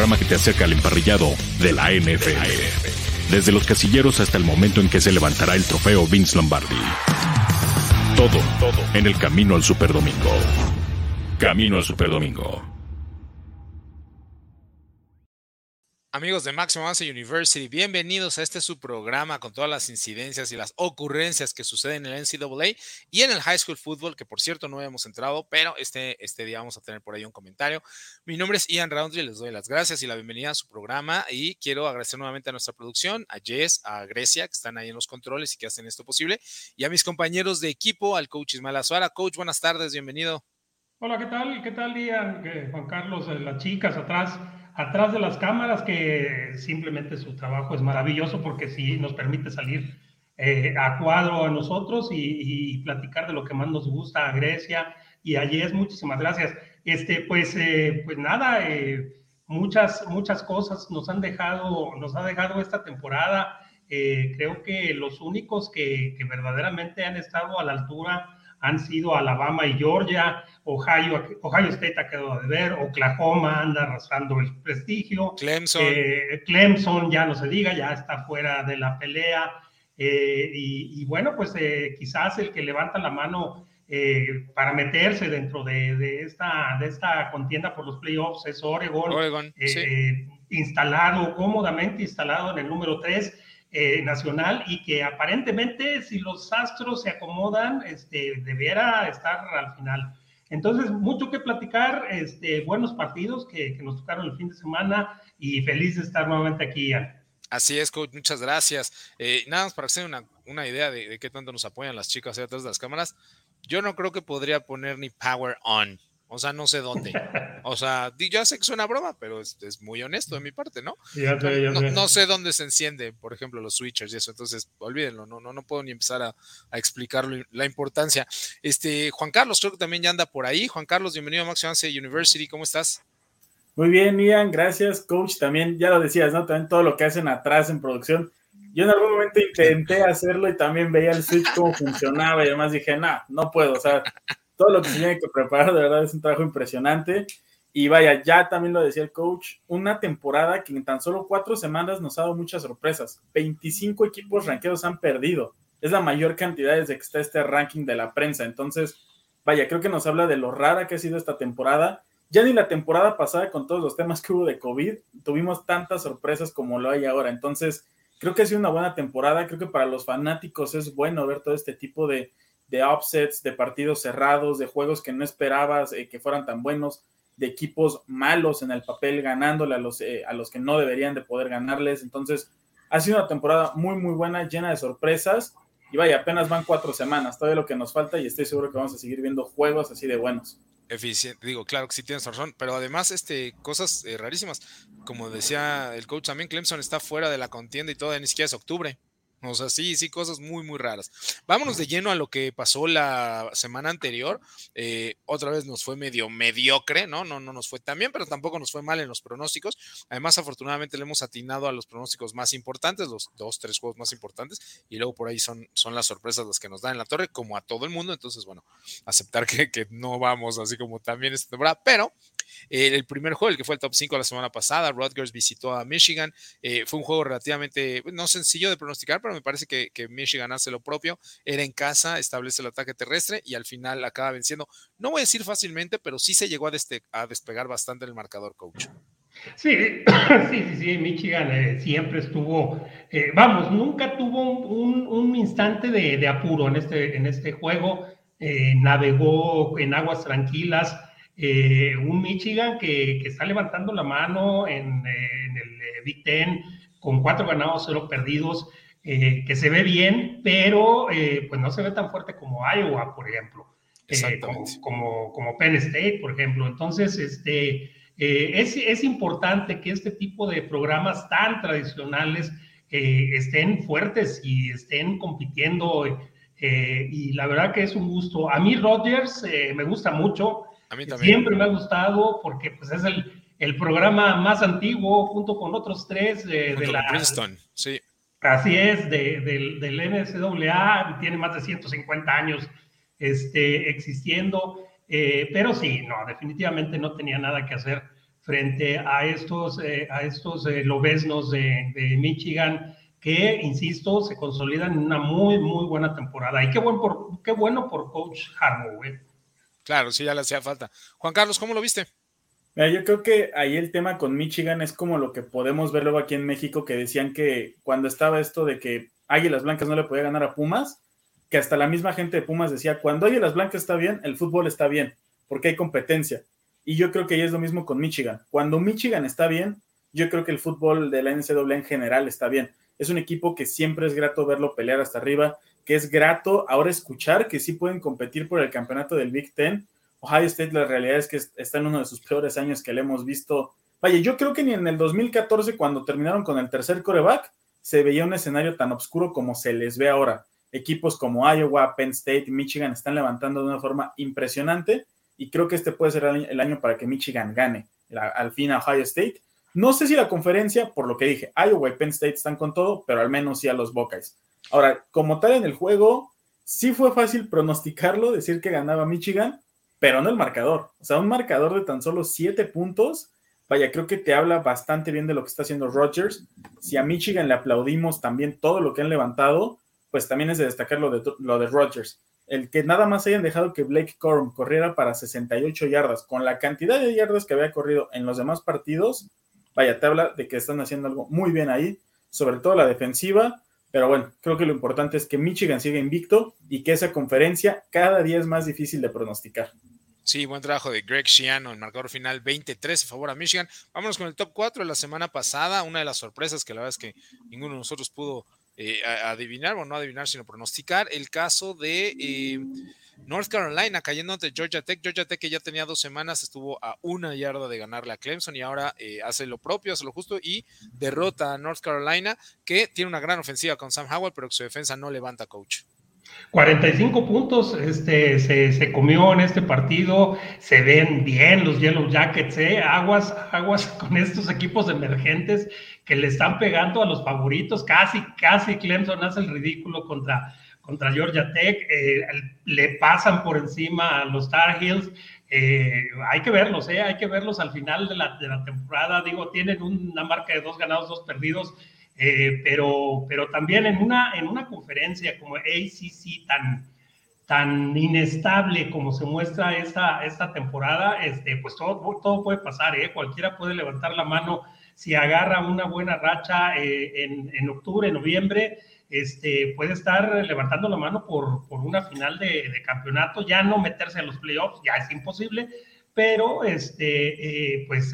programa que te acerca al emparrillado de la NFL. Desde los casilleros hasta el momento en que se levantará el trofeo Vince Lombardi. Todo, todo en el camino al Superdomingo. Camino al Superdomingo. Amigos de Máximo Avance University, bienvenidos a este su programa con todas las incidencias y las ocurrencias que suceden en el NCAA y en el High School Football, que por cierto no habíamos entrado, pero este, este día vamos a tener por ahí un comentario. Mi nombre es Ian Roundtree, les doy las gracias y la bienvenida a su programa y quiero agradecer nuevamente a nuestra producción, a Jess, a Grecia, que están ahí en los controles y que hacen esto posible, y a mis compañeros de equipo, al coach Ismael Azuara. Coach, buenas tardes, bienvenido. Hola, ¿qué tal? ¿Qué tal, Ian? Juan Carlos, eh, las chicas atrás atrás de las cámaras, que simplemente su trabajo es maravilloso porque sí nos permite salir eh, a cuadro a nosotros y, platicar de lo que más nos gusta a Grecia y a Yes. Muchísimas gracias. Este, pues, eh, pues nada, eh, muchas, muchas cosas nos han dejado, nos ha dejado esta temporada. creo que los únicos que, que verdaderamente han estado a la altura han sido Alabama y Georgia, Ohio, Ohio State ha quedado de ver, Oklahoma anda arrastrando el prestigio, Clemson, eh, Clemson ya no se diga, ya está fuera de la pelea, eh, y, bueno, pues eh, quizás el que levanta la mano para meterse dentro de, esta, de esta contienda por los playoffs es Oregon, Oregon instalado, cómodamente instalado en el número 3 eh, nacional y que aparentemente si los astros se acomodan, este, debiera estar al final. Entonces, mucho que platicar, este, buenos partidos que, nos tocaron el fin de semana y feliz de estar nuevamente aquí, Así es, coach, muchas gracias. Eh, nada más para hacer una, una idea de, de, qué tanto nos apoyan las chicas ahí atrás de las cámaras, yo no creo que podría poner ni power on. O sea, no sé dónde. O sea, ya sé que suena broma, pero es, muy honesto de mi parte, ¿no? no, sé dónde se enciende, por ejemplo, los switchers y eso. Entonces, olvídenlo, no, no, no puedo ni empezar a, a explicar la importancia. Este, Juan Carlos, creo que también ya anda por ahí. Juan Carlos, bienvenido a Max University, ¿cómo estás? Muy bien, Ian, gracias, coach. También, ya lo decías, ¿no? También todo lo que hacen atrás en producción. Yo en algún momento intenté hacerlo y también veía el switch cómo funcionaba y además dije, no, no puedo, o sea, todo lo que se tiene que preparar, de verdad es un trabajo impresionante. Y vaya, ya también lo decía el coach, una temporada que en tan solo cuatro semanas nos ha dado muchas sorpresas. 25 equipos ranqueados han perdido. Es la mayor cantidad desde que está este ranking de la prensa. Entonces, vaya, creo que nos habla de lo rara que ha sido esta temporada. Ya ni la temporada pasada, con todos los temas que hubo de COVID, tuvimos tantas sorpresas como lo hay ahora. Entonces, creo que ha sido una buena temporada. Creo que para los fanáticos es bueno ver todo este tipo de, de upsets, de partidos cerrados, de juegos que no esperabas eh, que fueran tan buenos, de equipos malos en el papel ganándole a los, eh, a los que no deberían de poder ganarles. Entonces, ha sido una temporada muy, muy buena, llena de sorpresas. Y vaya, apenas van cuatro semanas, todavía lo que nos falta y estoy seguro que vamos a seguir viendo juegos así de buenos. Eficiente, digo, claro que sí tienes razón, pero además, este, cosas eh, rarísimas. Como decía el coach también, Clemson está fuera de la contienda y todavía ni siquiera es octubre. O sea, sí, sí, cosas muy, muy raras. Vámonos de lleno a lo que pasó la semana anterior. Eh, otra vez nos fue medio mediocre, ¿no? ¿no? No nos fue tan bien, pero tampoco nos fue mal en los pronósticos. Además, afortunadamente le hemos atinado a los pronósticos más importantes, los dos, tres juegos más importantes, y luego por ahí son, son las sorpresas las que nos dan en la torre, como a todo el mundo. Entonces, bueno, aceptar que, que no vamos así como también esta temporada, pero el primer juego, el que fue el top 5 la semana pasada, Rutgers visitó a Michigan. Eh, fue un juego relativamente, no sencillo de pronosticar, pero me parece que, Michigan hace lo propio. Era en casa, establece el ataque terrestre y al final acaba venciendo. No voy a decir fácilmente, pero sí se llegó a, despegar bastante el marcador, coach. Sí, sí, sí, sí, Michigan eh, siempre estuvo, eh, vamos, nunca tuvo un, instante de, apuro en este, en este juego, navegó en aguas tranquilas, eh, un Michigan que, está levantando la mano en, eh, el eh, Big Ten con cuatro ganados, cero perdidos, que se ve bien, pero pues no se ve tan fuerte como Iowa, por ejemplo, como, como, Penn State, por ejemplo. Entonces, este, es, es, importante que este tipo de programas tan tradicionales estén fuertes y estén compitiendo. y la verdad que es un gusto. A mí Rogers me gusta mucho. Siempre me ha gustado porque pues, es el, el programa más antiguo junto con otros tres de la... Princeton, sí. Así es, de, del NCAA, tiene más de 150 años este, existiendo, eh, pero sí, no, definitivamente no tenía nada que hacer frente a estos, eh, a estos eh, lobesnos de, de, Michigan que, insisto, se consolidan en una muy, muy buena temporada. Y qué, buen por, qué bueno por Coach Harbaugh. Claro, sí, ya le hacía falta. Juan Carlos, ¿cómo lo viste? yo creo que ahí el tema con Michigan es como lo que podemos ver luego aquí en México, que decían que cuando estaba esto de que Águilas Blancas no le podía ganar a Pumas, que hasta la misma gente de Pumas decía, cuando Águilas Blancas está bien, el fútbol está bien, porque hay competencia. Y yo creo que ahí es lo mismo con Michigan. Cuando Michigan está bien, yo creo que el fútbol de la NCAA en general está bien. Es un equipo que siempre es grato verlo pelear hasta arriba, que es grato ahora escuchar que sí pueden competir por el campeonato del Big Ten Ohio State la realidad es que está en uno de sus peores años que le hemos visto. Vaya, yo creo que ni en el 2014, cuando terminaron con el tercer coreback, se veía un escenario tan oscuro como se les ve ahora. Equipos como Iowa, Penn State Michigan están levantando de una forma impresionante y creo que este puede ser el año para que Michigan gane al fin a Ohio State. No sé si la conferencia, por lo que dije, Iowa y Penn State están con todo, pero al menos sí a los Buckeyes. Ahora, como tal en el juego, sí fue fácil pronosticarlo, decir que ganaba Michigan, pero no el marcador. O sea, un marcador de tan solo siete puntos, vaya, creo que te habla bastante bien de lo que está haciendo Rodgers. Si a Michigan le aplaudimos también todo lo que han levantado, pues también es de destacar lo de, lo de Rodgers. El que nada más hayan dejado que Blake Corum corriera para 68 yardas, con la cantidad de yardas que había corrido en los demás partidos, vaya, te habla de que están haciendo algo muy bien ahí, sobre todo la defensiva. Pero bueno, creo que lo importante es que Michigan siga invicto y que esa conferencia cada día es más difícil de pronosticar. Sí, buen trabajo de Greg Schiano, el marcador final 23 a favor a Michigan. Vámonos con el top 4 de la semana pasada. Una de las sorpresas que la verdad es que ninguno de nosotros pudo eh, adivinar, o no adivinar, sino pronosticar. El caso de eh, North Carolina cayendo ante Georgia Tech. Georgia Tech que ya tenía dos semanas, estuvo a una yarda de ganarle a Clemson y ahora eh, hace lo propio, hace lo justo y derrota a North Carolina, que tiene una gran ofensiva con Sam Howell, pero que su defensa no levanta coach. 45 puntos este, se, comió en este partido, se ven bien los Yellow Jackets, ¿eh? aguas, aguas con estos equipos emergentes que le están pegando a los favoritos, casi, casi Clemson hace el ridículo contra, contra Georgia Tech, eh, le pasan por encima a los Tar Heels, eh, hay que verlos, ¿eh? hay que verlos al final de la, de la temporada, digo, tienen una marca de dos ganados, dos perdidos, eh, pero, pero también en una, en una conferencia como ACC tan, tan inestable como se muestra esta, esta temporada, este, pues todo, todo puede pasar, cualquiera puede levantar la mano si agarra una buena racha eh, en, en, octubre, noviembre, este, puede estar levantando la mano por, por una final de, de, campeonato, ya no meterse en los playoffs, ya es imposible, pero este, pues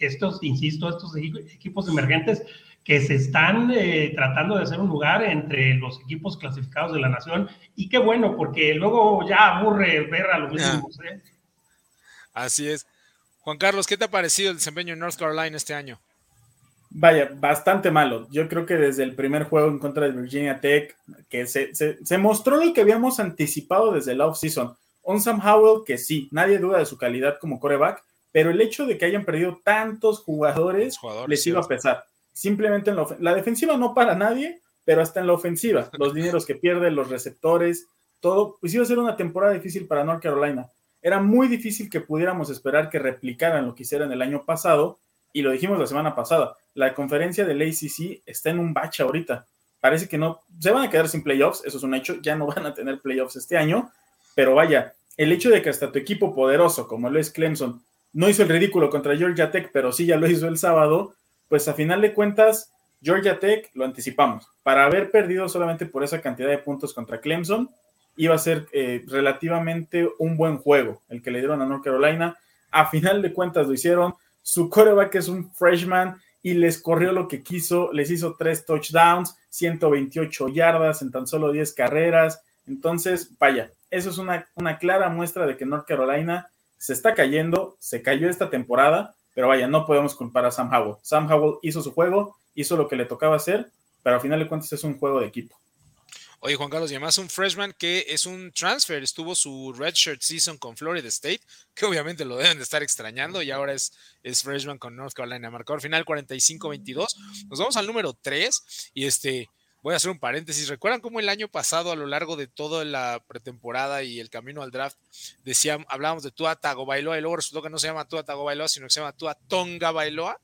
estos, insisto, estos equipos emergentes, que se están eh, tratando de hacer un lugar entre los equipos clasificados de la nación. Y qué bueno, porque luego ya aburre ver a los mismos. ¿eh? Así es. Juan Carlos, ¿qué te ha parecido el desempeño en North Carolina este año? Vaya, bastante malo. Yo creo que desde el primer juego en contra de Virginia Tech, que se, se, mostró lo que habíamos anticipado desde la off-season. On Sam Howell, que sí, nadie duda de su calidad como coreback, pero el hecho de que hayan perdido tantos jugadores, jugadores les iba a pesar simplemente en la, la defensiva no para nadie, pero hasta en la ofensiva, los dineros que pierden, los receptores, todo, pues iba a ser una temporada difícil para North Carolina. Era muy difícil que pudiéramos esperar que replicaran lo que hicieron el año pasado, y lo dijimos la semana pasada, la conferencia del ACC está en un bache ahorita. Parece que no, se van a quedar sin playoffs, eso es un hecho, ya no van a tener playoffs este año, pero vaya, el hecho de que hasta tu equipo poderoso, como lo es Clemson, no hizo el ridículo contra Georgia Tech, pero sí ya lo hizo el sábado, pues a final de cuentas, Georgia Tech lo anticipamos. Para haber perdido solamente por esa cantidad de puntos contra Clemson, iba a ser eh, relativamente un buen juego el que le dieron a North Carolina. A final de cuentas lo hicieron. Su coreback es un freshman y les corrió lo que quiso. Les hizo tres touchdowns, 128 yardas en tan solo 10 carreras. Entonces, vaya, eso es una, una clara muestra de que North Carolina se está cayendo, se cayó esta temporada pero vaya, no podemos culpar a Sam Howell. Sam Howell hizo su juego, hizo lo que le tocaba hacer, pero al final de cuentas es un juego de equipo. Oye, Juan Carlos, y además un freshman que es un transfer, estuvo su redshirt season con Florida State, que obviamente lo deben de estar extrañando, y ahora es, es freshman con North Carolina. Marcador final 45-22. Nos vamos al número 3, y este, voy a hacer un paréntesis. ¿Recuerdan cómo el año pasado, a lo largo de toda la pretemporada y el camino al draft, decíamos, hablábamos de Tua Tagovailoa y luego resultó que no se llama Tua Tagovailoa, sino que se llama Tua Tonga Bailoa?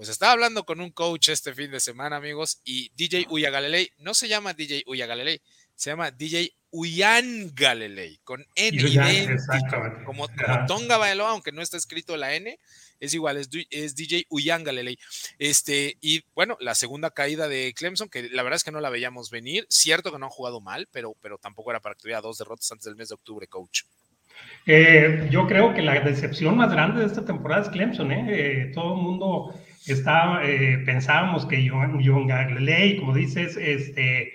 Pues estaba hablando con un coach este fin de semana, amigos, y DJ Uyagalelei no se llama DJ Uyagalelei, se llama DJ Uyan Galilei, con N como, como Tonga Bailoa, aunque no está escrito la N, es igual, es, DJ Uyanga Leley. Este, y bueno, la segunda caída de Clemson, que la verdad es que no la veíamos venir. Cierto que no han jugado mal, pero, pero tampoco era para que tuviera dos derrotas antes del mes de octubre, coach. Eh, yo creo que la decepción más grande de esta temporada es Clemson. ¿eh? eh todo el mundo está, eh, pensábamos que Uyanga Leley, como dices, este,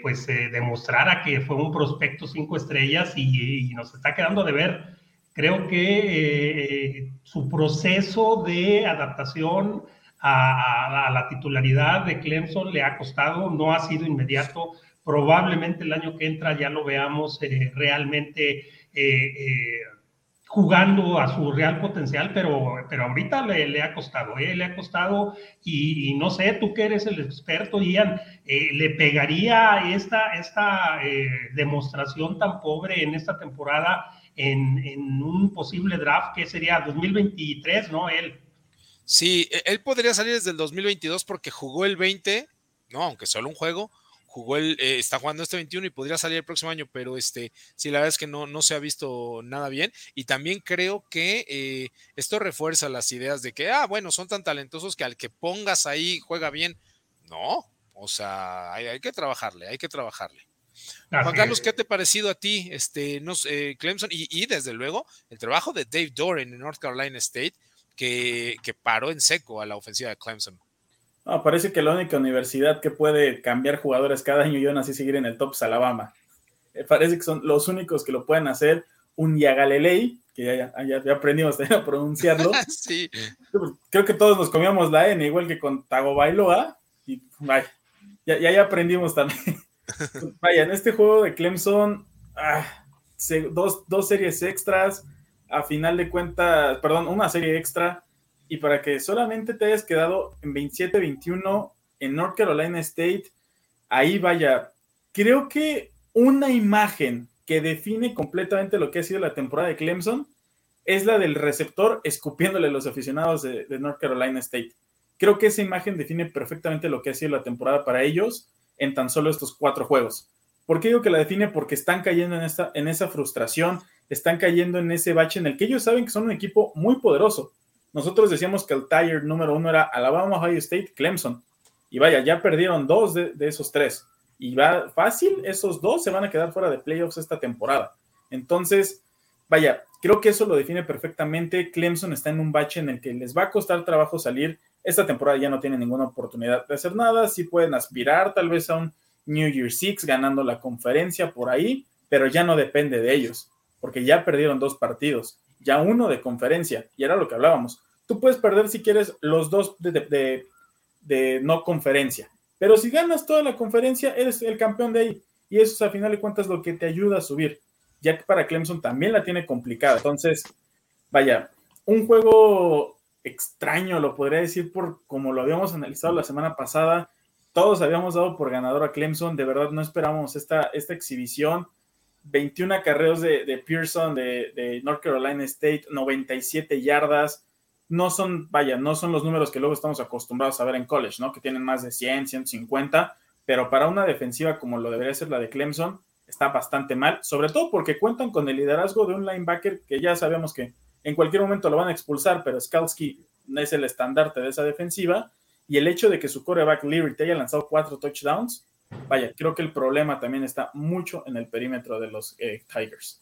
pues demostrara que fue un prospecto cinco estrellas y, y nos está quedando de ver Creo que eh, su proceso de adaptación a, la titularidad de Clemson le ha costado, no ha sido inmediato. Probablemente el año que entra ya lo veamos eh, realmente eh, jugando a su real potencial, pero, pero ahorita le, ha costado, le ha costado y, no sé, tú que eres el experto, Ian, ¿le pegaría esta, esta demostración tan pobre en esta temporada? en, un posible draft que sería 2023, ¿no? Él. Sí, e, él podría salir desde el 2022 porque jugó el 20, no, aunque solo un juego, jugó el, eh, está jugando este 21 y podría salir el próximo año, pero este, sí, la verdad es que no, no se ha visto nada bien. Y también creo que eh, esto refuerza las ideas de que, ah, bueno, son tan talentosos que al que pongas ahí juega bien. No, o sea, hay que trabajarle, hay que trabajarle. Juan Carlos, ¿qué te ha parecido a ti, este, no Clemson? Y, desde luego, el trabajo de Dave Doran en North Carolina State, que, paró en seco a la ofensiva de Clemson. No, parece que la única universidad que puede cambiar jugadores cada año y aún así seguir en el top es Alabama. Eh, parece que son los únicos que lo pueden hacer. Un Yagalelei, que ya, ya, aprendimos a pronunciarlo. sí. Creo que todos nos comíamos la N, igual que con Tagovailoa. Y ya, ya aprendimos también. Vaya, en este juego de Clemson, ah, dos, series extras, a final de cuentas, perdón, una serie extra, y para que solamente te hayas quedado en 27-21 en North Carolina State, ahí vaya, creo que una imagen que define completamente lo que ha sido la temporada de Clemson es la del receptor escupiéndole a los aficionados de North Carolina State. Creo que esa imagen define perfectamente lo que ha sido la temporada para ellos en tan solo estos cuatro juegos. ¿Por qué digo que la define? Porque están cayendo en, esta, en esa frustración, están cayendo en ese bache en el que ellos saben que son un equipo muy poderoso. Nosotros decíamos que el tier número uno era Alabama, Ohio State, Clemson. Y vaya, ya perdieron dos de, esos tres. Y va fácil, esos dos se van a quedar fuera de playoffs esta temporada. Entonces, vaya, creo que eso lo define perfectamente. Clemson está en un bache en el que les va a costar trabajo salir esta temporada ya no tiene ninguna oportunidad de hacer nada. Sí pueden aspirar tal vez a un New Year Six ganando la conferencia por ahí, pero ya no depende de ellos, porque ya perdieron dos partidos, ya uno de conferencia, y era lo que hablábamos. Tú puedes perder si quieres los dos de, de, no conferencia, pero si ganas toda la conferencia, eres el campeón de ahí, y eso es a final de cuentas lo que te ayuda a subir, ya que para Clemson también la tiene complicada. Entonces, vaya, un juego extraño, lo podría decir por como lo habíamos analizado la semana pasada. Todos habíamos dado por ganador a Clemson, de verdad no esperábamos esta, esta exhibición. 21 acarreos de, Pearson de, North Carolina State, 97 yardas. No son, vaya, no son los números que luego estamos acostumbrados a ver en college, ¿no? Que tienen más de 100, 150, pero para una defensiva como lo debería ser la de Clemson, está bastante mal, sobre todo porque cuentan con el liderazgo de un linebacker que ya sabemos que en cualquier momento lo van a expulsar, pero Skalski es el estandarte de esa defensiva. Y el hecho de que su coreback Leary te haya lanzado cuatro touchdowns, vaya, creo que el problema también está mucho en el perímetro de los eh, Tigers.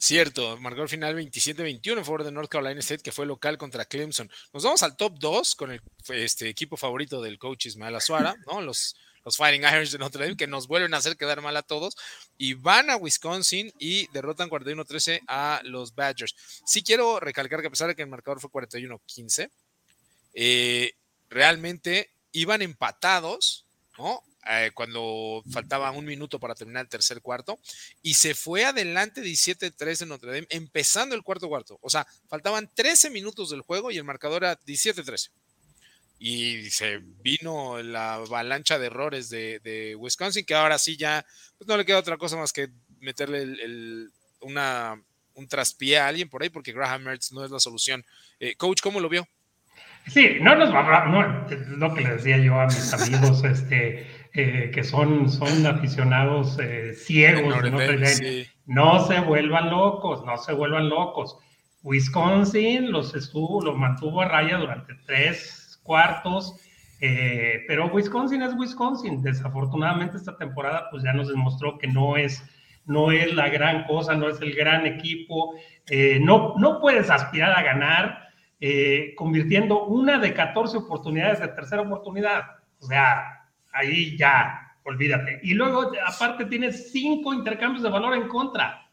Cierto, marcó el final 27-21 en favor de North Carolina State, que fue local contra Clemson. Nos vamos al top 2 con el este, equipo favorito del coach Ismael Azuara, ¿no? Los Fighting Irons de Notre Dame, que nos vuelven a hacer quedar mal a todos, y van a Wisconsin y derrotan 41-13 a los Badgers. Sí quiero recalcar que a pesar de que el marcador fue 41-15, eh, realmente iban empatados, ¿no? Eh, cuando faltaba un minuto para terminar el tercer cuarto, y se fue adelante 17-13 en Notre Dame, empezando el cuarto cuarto. O sea, faltaban 13 minutos del juego y el marcador era 17-13. y se vino la avalancha de errores de, Wisconsin, que ahora sí ya pues no le queda otra cosa más que meterle una, un traspié a alguien por ahí, porque Graham Mertz no es la solución. Eh, coach, ¿cómo lo vio? Sí, no nos va a no, es lo que le decía yo a mis amigos, este, eh, que son, son aficionados eh, ciegos No se vuelvan locos, no se vuelvan locos. Wisconsin los estuvo, los mantuvo a raya durante tres cuartos, eh, pero Wisconsin es Wisconsin. Desafortunadamente esta temporada pues ya nos demostró que no es, no es la gran cosa, no es el gran equipo. no, no puedes aspirar a ganar eh, convirtiendo una de 14 oportunidades de tercera oportunidad. O sea, ahí ya, olvídate. Y luego, aparte, tienes cinco intercambios de valor en contra.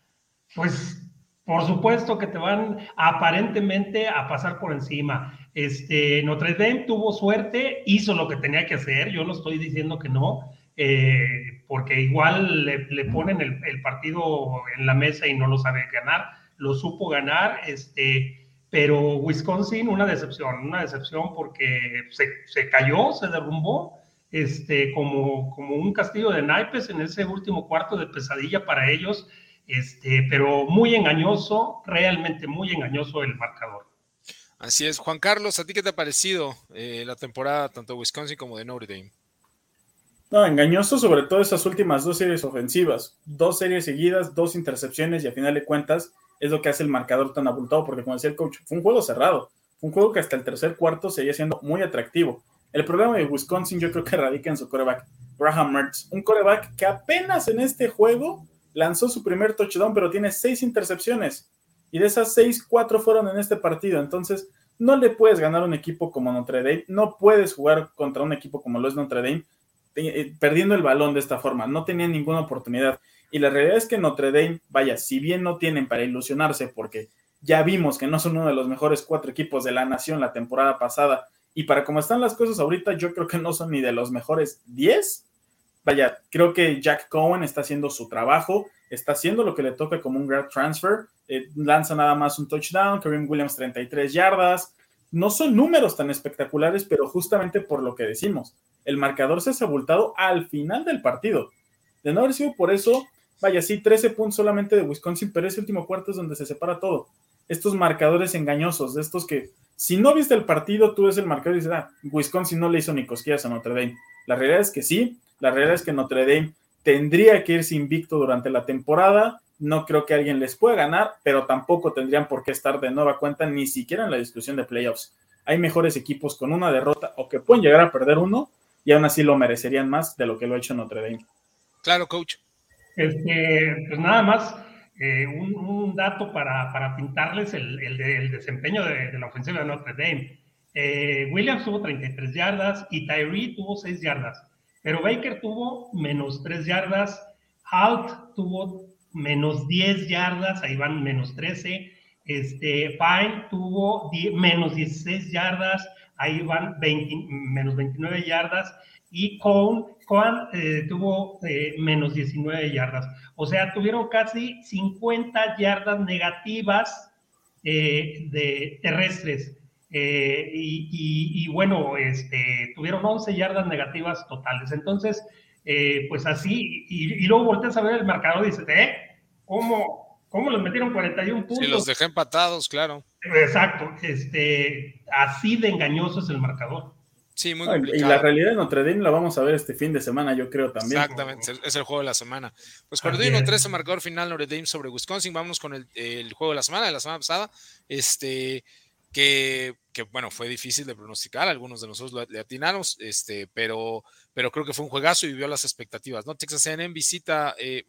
Pues, por supuesto que te van aparentemente a pasar por encima. Este, Notre Dame tuvo suerte, hizo lo que tenía que hacer. Yo no estoy diciendo que no. Eh, porque igual le, ponen el, el, partido en la mesa y no lo sabe ganar, lo supo ganar, este, pero Wisconsin, una decepción, una decepción porque se, cayó, se derrumbó, este, como, como un castillo de naipes en ese último cuarto de pesadilla para ellos, este, pero muy engañoso, realmente muy engañoso el marcador. Así es. Juan Carlos, ¿a ti qué te ha parecido eh, la temporada tanto de Wisconsin como de Notre Dame? No, engañoso sobre todo esas últimas dos series ofensivas. Dos series seguidas, dos intercepciones y a final de cuentas es lo que hace el marcador tan abultado, porque como decía el coach, fue un juego cerrado, fue un juego que hasta el tercer cuarto seguía siendo muy atractivo. El problema de Wisconsin yo creo que radica en su coreback, Graham Mertz, un coreback que apenas en este juego lanzó su primer touchdown, pero tiene seis intercepciones, y de esas seis, cuatro fueron en este partido, entonces no le puedes ganar un equipo como Notre Dame, no puedes jugar contra un equipo como lo es Notre Dame, eh, perdiendo el balón de esta forma, no tenía ninguna oportunidad. Y la realidad es que Notre Dame, vaya, si bien no tienen para ilusionarse, porque ya vimos que no son uno de los mejores cuatro equipos de la nación la temporada pasada, y para cómo están las cosas ahorita, yo creo que no son ni de los mejores 10. Vaya, creo que Jack Cohen está haciendo su trabajo, está haciendo lo que le toca como un grad transfer, eh, lanza nada más un touchdown, Kareem Williams 33 yardas. No son números tan espectaculares, pero justamente por lo que decimos, el marcador se ha abultado al final del partido. De no haber sido por eso, Vaya, sí, 13 puntos solamente de Wisconsin, pero ese último cuarto es donde se separa todo. Estos marcadores engañosos, de estos que, si no viste el partido, tú ves el marcador y dices, ah, Wisconsin no le hizo ni cosquillas a Notre Dame. La realidad es que sí, la realidad es que Notre Dame tendría que irse invicto durante la temporada. No creo que alguien les pueda ganar, pero tampoco tendrían por qué estar de nueva cuenta ni siquiera en la discusión de playoffs. Hay mejores equipos con una derrota o que pueden llegar a perder uno y aún así lo merecerían más de lo que lo ha hecho Notre Dame. Claro, coach. Este, pues nada más, eh, un, dato para, pintarles el, desempeño de, la ofensiva de Notre Dame. Eh, Williams tuvo 33 yardas y Tyree tuvo 6 yardas, pero Baker tuvo menos 3 yardas, Halt tuvo menos 10 yardas, ahí van menos 13, este, Fine tuvo menos 16 yardas, ahí van menos 29 yardas, y Cohn, eh, tuvo eh, menos 19 yardas. O sea, tuvieron casi 50 yardas negativas eh, de terrestres. Y, bueno, este, tuvieron 11 yardas negativas totales. Entonces, pues así, y, luego volteas a ver el marcador y dices, ¿eh? ¿Cómo, ¿Cómo los metieron 41 puntos? Sí, los dejé empatados, claro. Exacto, este, así de engañoso es el marcador. Sí, muy complicado. Y la realidad de Notre Dame la vamos a ver este fin de semana, yo creo también. Exactamente, es el juego de la semana. Pues Cordino 13, marcador final Notre Dame sobre Wisconsin. Vámonos con el, juego de la semana, de la semana pasada. Este, que, que, bueno, fue difícil de pronosticar, algunos de nosotros le atinamos, este, pero, pero creo que fue un juegazo y vivió las expectativas, ¿no? Texas A&M visita, eh,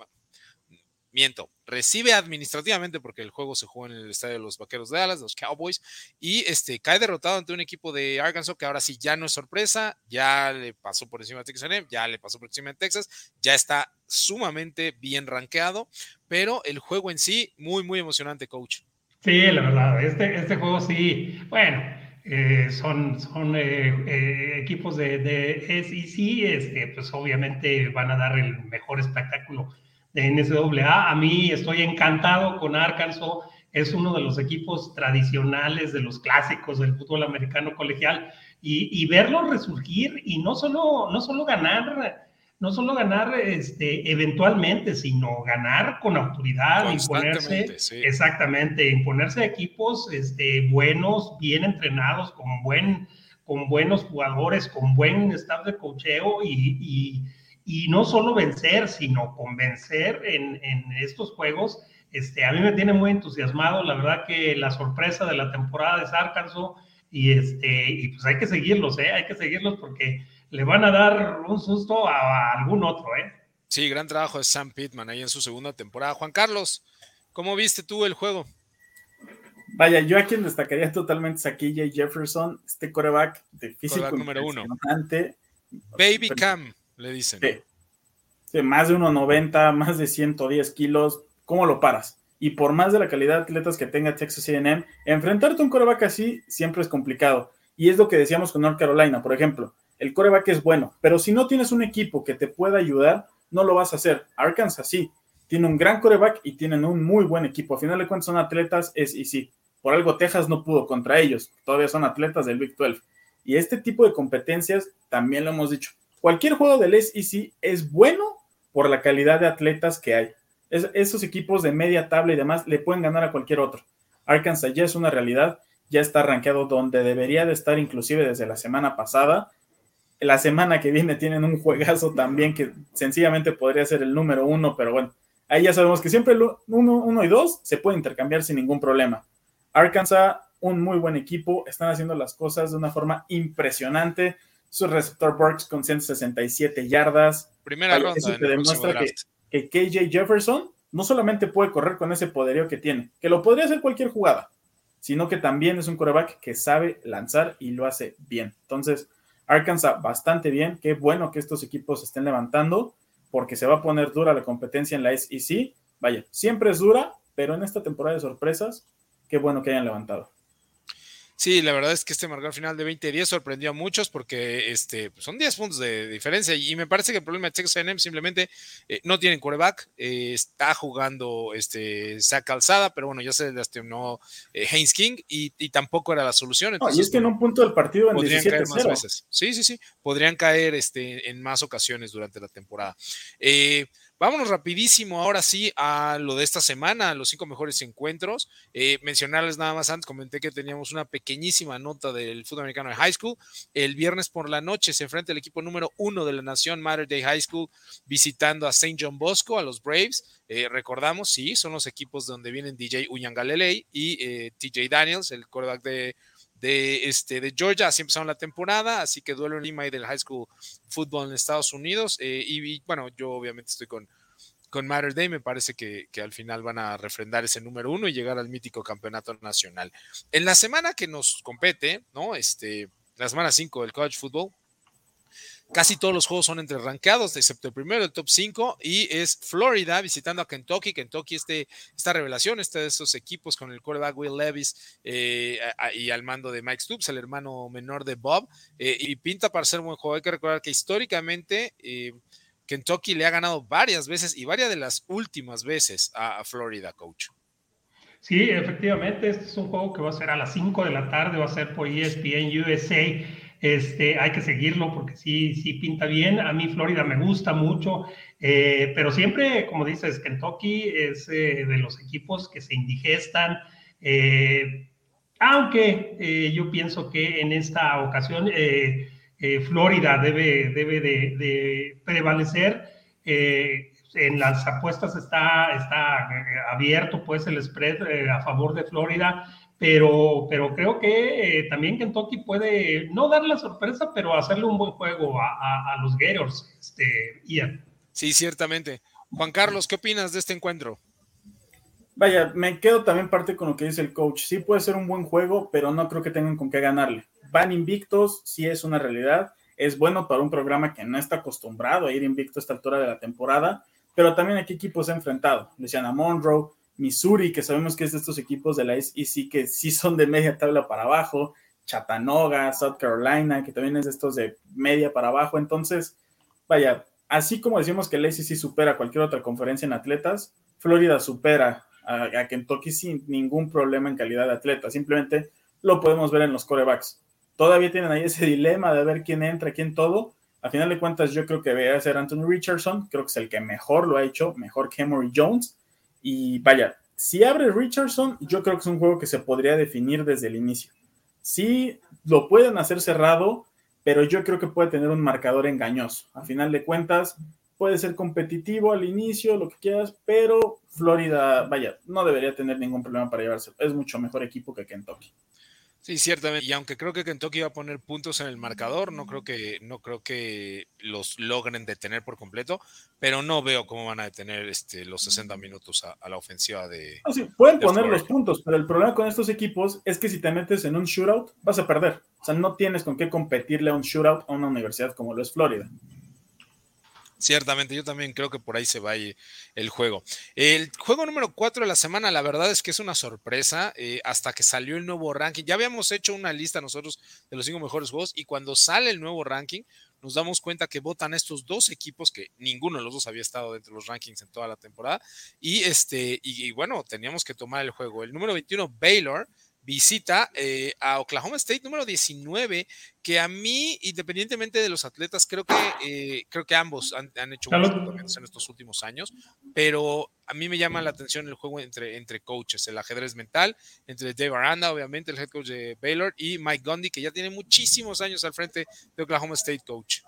miento, recibe administrativamente porque el juego se jugó en el estadio de los Vaqueros de Dallas, los Cowboys, y este, cae derrotado ante un equipo de Arkansas que ahora sí ya no es sorpresa, ya le pasó por encima de Texas ya le pasó por encima de Texas, ya está sumamente bien rankeado, pero el juego en sí, muy, muy emocionante, coach. Sí, la verdad, este, este juego sí, bueno, eh, son, son eh, eh, equipos de, de SEC, este, pues obviamente van a dar el mejor espectáculo de NCAA. A mí estoy encantado con Arkansas. Es uno de los equipos tradicionales, de los clásicos del fútbol americano colegial. y, verlo resurgir y no solo, no solo ganar, no solo ganar este, eventualmente, sino ganar con autoridad, imponerse, exactamente, imponerse equipos este, buenos, bien entrenados, con, buen, con buenos jugadores, con buen staff de cocheo y, y, no solo vencer, sino convencer en, en estos juegos. Este, a mí me tiene muy entusiasmado, la verdad que la sorpresa de la temporada de Sarkanso y, este, y pues hay que seguirlos, ¿eh? hay que seguirlos porque le van a dar un susto a, algún otro. ¿eh? Sí, gran trabajo de Sam Pittman ahí en su segunda temporada. Juan Carlos, ¿cómo viste tú el juego? Vaya, yo a quien destacaría totalmente es aquí Jay Jefferson, este coreback de físico número uno. Baby Cam, le dicen. Sí. más de 1,90, más de 110 kilos. ¿Cómo lo paras? y por más de la calidad de atletas que tenga Texas AM, enfrentarte a un coreback así siempre es complicado. Y es lo que decíamos con North Carolina, por ejemplo. El coreback es bueno, pero si no tienes un equipo que te pueda ayudar, no lo vas a hacer. Arkansas sí, tiene un gran coreback y tienen un muy buen equipo. A final de cuentas son atletas, es y sí. Por algo Texas no pudo contra ellos, todavía son atletas del Big 12. Y este tipo de competencias, también lo hemos dicho, cualquier juego del SEC es bueno por la calidad de atletas que hay esos equipos de media tabla y demás le pueden ganar a cualquier otro. Arkansas ya es una realidad, ya está rankeado donde debería de estar inclusive desde la semana pasada. La semana que viene tienen un juegazo también que sencillamente podría ser el número uno, pero bueno, ahí ya sabemos que siempre el uno, uno y dos se puede intercambiar sin ningún problema. Arkansas, un muy buen equipo, están haciendo las cosas de una forma impresionante. Su receptor Burks con 167 yardas. Primera ronda. Eso te demuestra que que KJ Jefferson no solamente puede correr con ese poderío que tiene, que lo podría hacer cualquier jugada, sino que también es un coreback que sabe lanzar y lo hace bien. Entonces, Arkansas bastante bien, qué bueno que estos equipos estén levantando, porque se va a poner dura la competencia en la SEC. Vaya, siempre es dura, pero en esta temporada de sorpresas, qué bueno que hayan levantado. Sí, la verdad es que este marcador final de 20-10 sorprendió a muchos porque este, pues, son 10 puntos de diferencia y me parece que el problema de Texas A&M simplemente eh, no tienen quarterback, eh, está jugando este, Zach Calzada, pero bueno, ya se lastimó eh, Haynes King y, tampoco era la solución. y es que en un punto del partido en podrían caer más veces. Sí, sí, sí, podrían caer este, en más ocasiones durante la temporada. Vámonos rapidísimo ahora sí a lo de esta semana, los cinco mejores encuentros. Eh, mencionarles nada más antes, comenté que teníamos una pequeñísima nota del fútbol americano de high school. El viernes por la noche se enfrenta el equipo número uno de la nación, Matter Day High School, visitando a St. John Bosco, a los Braves. Eh, recordamos, sí, son los equipos donde vienen DJ Uyangalelei y eh, TJ Daniels, el quarterback de de, este, de Georgia, así empezaron la temporada, así que duelo en Lima y del high school football en Estados Unidos. Eh, y, bueno, yo obviamente estoy con, con Matter Day, me parece que, que, al final van a refrendar ese número uno y llegar al mítico campeonato nacional. En la semana que nos compete, ¿no? Este, la semana 5 del college football, Casi todos los juegos son entre rankeados, excepto el primero, el top 5, y es Florida visitando a Kentucky. Kentucky, este, esta revelación, este esos equipos con el quarterback Will Levis eh, y al mando de Mike Stoops, el hermano menor de Bob, eh, y pinta para ser un buen juego. Hay que recordar que históricamente eh, Kentucky le ha ganado varias veces y varias de las últimas veces a, a Florida, coach. Sí, efectivamente, este es un juego que va a ser a las 5 de la tarde, va a ser por ESPN USA. Este, hay que seguirlo porque sí, sí pinta bien. A mí Florida me gusta mucho, eh, pero siempre, como dices, Kentucky es eh, de los equipos que se indigestan. Eh, aunque yo pienso que en esta ocasión Florida debe, debe de, prevalecer. en las apuestas está, está abierto pues el spread a favor de Florida pero, pero creo que eh, también Kentucky puede no dar la sorpresa, pero hacerle un buen juego a, los Gators, este, Ian. Sí, ciertamente. Juan Carlos, ¿qué opinas de este encuentro? Vaya, me quedo también parte con lo que dice el coach. Sí puede ser un buen juego, pero no creo que tengan con qué ganarle. Van invictos, sí es una realidad. Es bueno para un programa que no está acostumbrado a ir invicto a esta altura de la temporada, pero también aquí equipos ha enfrentado. Luciana Monroe, Missouri, que sabemos que es de estos equipos de la SEC que sí son de media tabla para abajo, Chattanooga, South Carolina, que también es de estos de media para abajo. Entonces, vaya, así como decimos que la SEC supera cualquier otra conferencia en atletas, Florida supera a, Kentucky sin ningún problema en calidad de atleta. Simplemente lo podemos ver en los corebacks. todavía tienen ahí ese dilema de ver quién entra, quién todo. A final de cuentas, yo creo que a ser Anthony Richardson, creo que es el que mejor lo ha hecho, mejor que Emory Jones. Y vaya, si abre Richardson, yo creo que es un juego que se podría definir desde el inicio. Sí, lo pueden hacer cerrado, pero yo creo que puede tener un marcador engañoso. A final de cuentas, puede ser competitivo al inicio, lo que quieras, pero Florida, vaya, no debería tener ningún problema para llevarse. Es mucho mejor equipo que Kentucky. Sí, ciertamente. Y aunque creo que Kentucky va a poner puntos en el marcador, no creo que, no creo que los logren detener por completo, pero no veo cómo van a detener este, los 60 minutos a, la ofensiva de. No, sí, pueden poner los puntos, pero el problema con estos equipos es que si te metes en un shootout, vas a perder. O sea, no tienes con qué competirle a un shootout a una universidad como lo es Florida. Ciertamente, yo también creo que por ahí se va el juego. El juego número 4 de la semana, la verdad es que es una sorpresa eh, hasta que salió el nuevo ranking. Ya habíamos hecho una lista nosotros de los cinco mejores juegos y cuando sale el nuevo ranking, nos damos cuenta que votan estos dos equipos que ninguno de los dos había estado dentro de los rankings en toda la temporada. Y este, y bueno, teníamos que tomar el juego. El número 21, Baylor visita eh, a Oklahoma State número 19, que a mí, independientemente de los atletas, creo que, eh, creo que ambos han, hecho muchos en estos últimos años, pero a mí me llama la atención el juego entre, entre coaches, el ajedrez mental, entre Dave Aranda, obviamente, el head coach de Baylor, y Mike Gundy, que ya tiene muchísimos años al frente de Oklahoma State coach.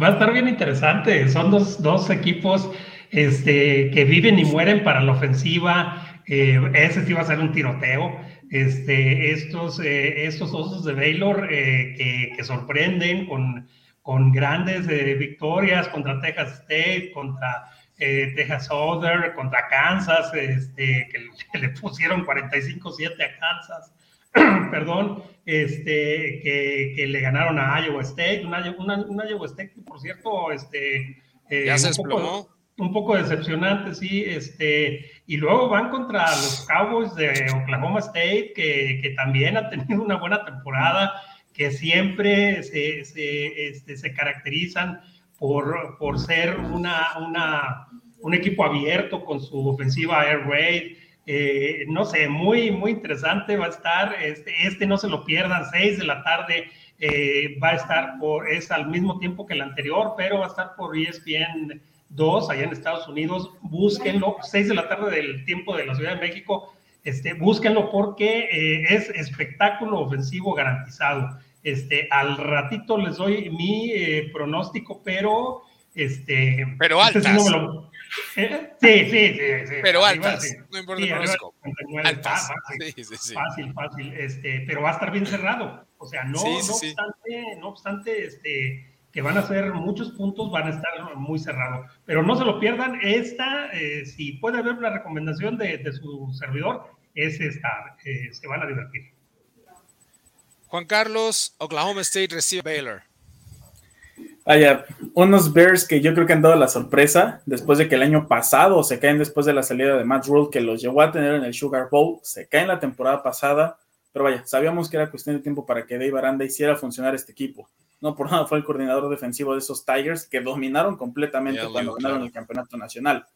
Va a estar bien interesante, son dos, dos equipos este, que viven y mueren para la ofensiva, eh, ese sí va a ser un tiroteo este, estos, eh, estos osos de Baylor eh, que, sorprenden con, con grandes eh, victorias contra Texas State, contra Texas Southern, contra Kansas, este, que, le pusieron 45-7 a Kansas, perdón, este, que, le ganaron a Iowa State, una, Iowa State que por cierto, este, ya se desplomó un poco decepcionante, sí. Este, y luego van contra los Cowboys de Oklahoma State, que, también ha tenido una buena temporada, que siempre se, este, se, caracterizan por, por ser una, una, un equipo abierto con su ofensiva air raid. Eh, no sé, muy, muy interesante va a estar. Este, este no se lo pierdan, 6 de la tarde. Eh, va a estar por, es al mismo tiempo que el anterior, pero va a estar por ESPN dos allá en Estados Unidos, búsquenlo, seis de la tarde del tiempo de la Ciudad de México, este, búsquenlo porque eh, es espectáculo ofensivo garantizado. Este, al ratito les doy mi eh, pronóstico, pero este, pero este altas. ¿Eh? sí, sí, sí, Pero altas, no importa el pronóstico. Altas. Fácil, fácil, fácil, este, pero va a estar bien cerrado. O sea, no, no obstante, no obstante, este, que van a ser muchos puntos, van a estar muy cerrados. Pero no se lo pierdan, esta, eh, si puede haber una recomendación de, su servidor, es esta, eh, se van a divertir. Juan Carlos, Oklahoma State recibe Baylor. Vaya, unos Bears que yo creo que han dado la sorpresa después de que el año pasado se caen después de la salida de Matt Rule que los llevó a tener en el Sugar Bowl, se caen la temporada pasada, pero vaya, sabíamos que era cuestión de tiempo para que Dave Aranda hiciera funcionar este equipo no por nada fue el coordinador defensivo de esos Tigers que dominaron completamente cuando ganaron el campeonato nacional.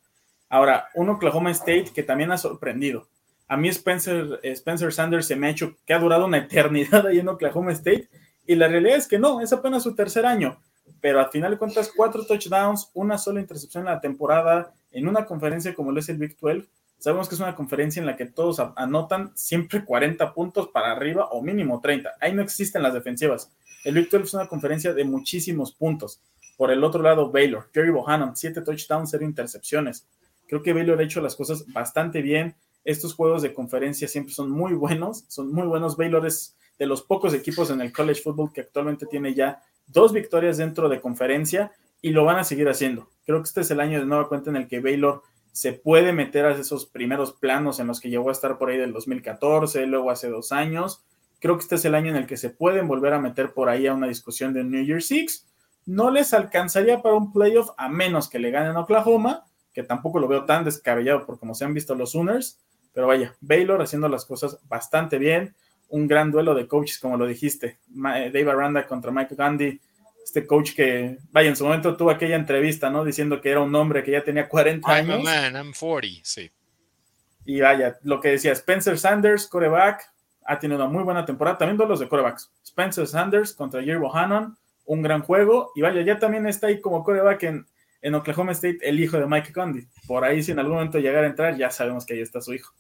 Ahora, un Oklahoma State que también ha sorprendido. A mí Spencer, Spencer Sanders se me ha hecho que ha durado una eternidad ahí en Oklahoma State y la realidad es que no, es apenas su tercer año, pero al final de cuentas cuatro touchdowns, una sola intercepción en la temporada en una conferencia como lo es el Big 12. Sabemos que es una conferencia en la que todos anotan siempre 40 puntos para arriba o mínimo 30. Ahí no existen las defensivas. El Big 12 es una conferencia de muchísimos puntos. Por el otro lado, Baylor, Jerry Bohannon, 7 touchdowns, 0 intercepciones. Creo que Baylor ha hecho las cosas bastante bien. Estos juegos de conferencia siempre son muy buenos, son muy buenos. Baylor es de los pocos equipos en el college football que actualmente tiene ya dos victorias dentro de conferencia y lo van a seguir haciendo. Creo que este es el año de nueva cuenta en el que Baylor se puede meter a esos primeros planos en los que llegó a estar por ahí del 2014, luego hace dos años Creo que este es el año en el que se pueden volver a meter por ahí a una discusión de New Year's Six. No les alcanzaría para un playoff a menos que le ganen Oklahoma, que tampoco lo veo tan descabellado por como se han visto los Sooners. Pero vaya, Baylor haciendo las cosas bastante bien. Un gran duelo de coaches, como lo dijiste. Eh, Dave Aranda contra Mike Gandhi. Este coach que, vaya, en su momento tuvo aquella entrevista, ¿no? Diciendo que era un hombre que ya tenía 40 años. I'm a man, I'm 40, sí. Y vaya, lo que decía Spencer Sanders, coreback, ha tenido una muy buena temporada. También todos los de corebacks. Spencer Sanders contra Jerry Hannon, un gran juego. Y vaya, ya también está ahí como coreback en, en Oklahoma State el hijo de Mike Condy. Por ahí, si en algún momento llegara a entrar, ya sabemos que ahí está su hijo.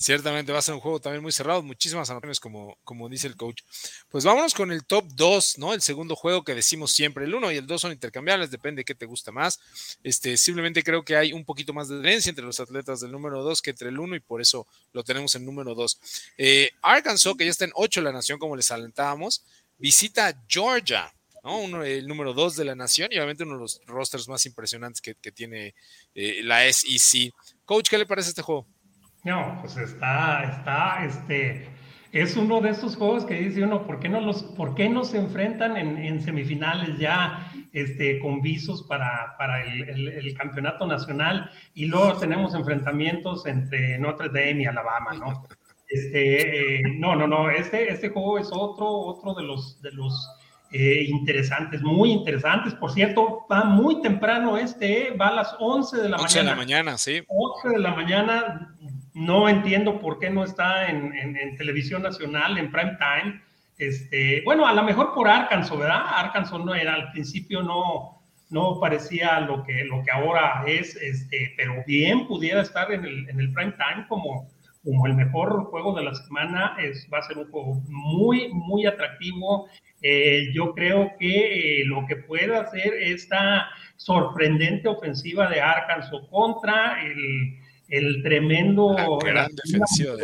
Ciertamente va a ser un juego también muy cerrado, muchísimas anotaciones, como, como dice el coach. Pues vámonos con el top 2, ¿no? El segundo juego que decimos siempre. El 1 y el 2 son intercambiables, depende de qué te gusta más. Este, simplemente creo que hay un poquito más de diferencia entre los atletas del número 2 que entre el 1 y por eso lo tenemos en número 2. Eh, Arkansas, que ya está en 8 de la nación, como les alentábamos, visita Georgia. ¿no? el número 2 de la nación y obviamente uno de los rosters más impresionantes que, tiene eh, la SEC. Coach, ¿qué le parece este juego? No, pues está, está, este, es uno de esos juegos que dice uno, ¿por qué no los, por qué no se enfrentan en, semifinales ya, este, con visos para, para el, campeonato nacional? Y luego tenemos enfrentamientos entre Notre Dame y Alabama, ¿no? Este, eh, no, no, no, este, este juego es otro, otro de los, de los eh, interesantes, muy interesantes. Por cierto, va muy temprano este, eh, va a las 11 de la 11 mañana. de la mañana, sí. 11 de la mañana, no entiendo por qué no está en, televisión nacional, en prime time. Este, bueno, a lo mejor por Arkansas, ¿verdad? Arkansas no era, al principio no, no parecía lo que, lo que ahora es, este, pero bien pudiera estar en el, en el prime time como, como el mejor juego de la semana. Es, va a ser un juego muy, muy atractivo. Eh, yo creo que eh, lo que puede hacer esta sorprendente ofensiva de Arkansas contra el el tremendo gran defensiva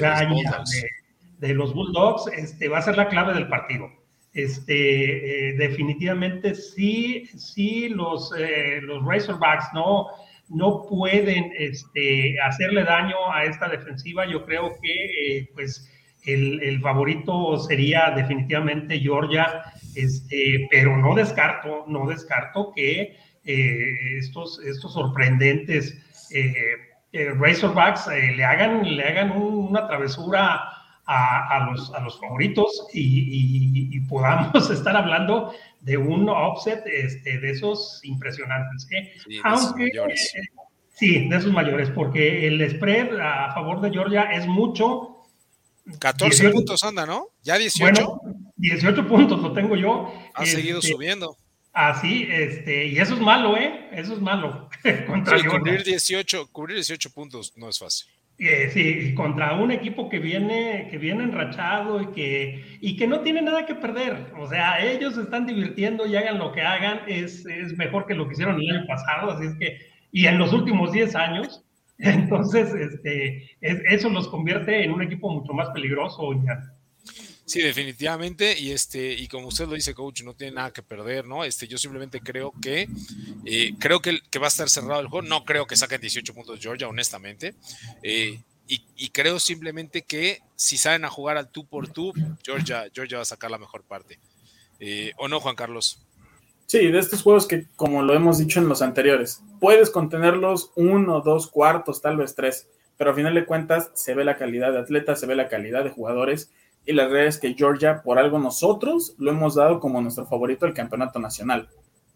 de, los Bulldogs este, va a ser la clave del partido. Este, eh, definitivamente sí, sí los, eh, los Razorbacks no, no pueden este, hacerle daño a esta defensiva. Yo creo que eh, pues el, el, favorito sería definitivamente Georgia, este, pero no descarto, no descarto que estos, estos sorprendentes Razorbacks eh, le hagan, le hagan una travesura a, los, a los favoritos y, podamos estar hablando de un offset este, de esos impresionantes. ¿eh? Sí, Aunque, de mayores. Eh, sí, de esos mayores, porque el spread a favor de Georgia es mucho. 14 puntos anda, ¿no? Ya 18. Bueno, 18 puntos lo tengo yo. Ha seguido este, subiendo. Así, este, y eso es malo, ¿eh? Eso es malo. contra cubrir 18, cubrir 18 puntos no es fácil. Eh, sí, contra un equipo que viene, que viene enrachado y que, y que no tiene nada que perder. O sea, ellos se están divirtiendo y hagan lo que hagan, es, es mejor que lo que hicieron el año pasado, así es que, y en los últimos 10 años. Entonces, este, eso los convierte en un equipo mucho más peligroso. Ya. Sí, definitivamente. Y este, y como usted lo dice, coach, no tiene nada que perder, ¿no? Este, yo simplemente creo que eh, creo que, que, va a estar cerrado el juego. No creo que saquen 18 puntos Georgia, honestamente. Eh, y, creo simplemente que si salen a jugar al tú por tú, Georgia, Georgia va a sacar la mejor parte. Eh, ¿O no, Juan Carlos? Sí, de estos juegos que, como lo hemos dicho en los anteriores, puedes contenerlos uno, dos cuartos, tal vez tres, pero al final de cuentas se ve la calidad de atletas, se ve la calidad de jugadores y la realidad es que Georgia, por algo nosotros, lo hemos dado como nuestro favorito del campeonato nacional.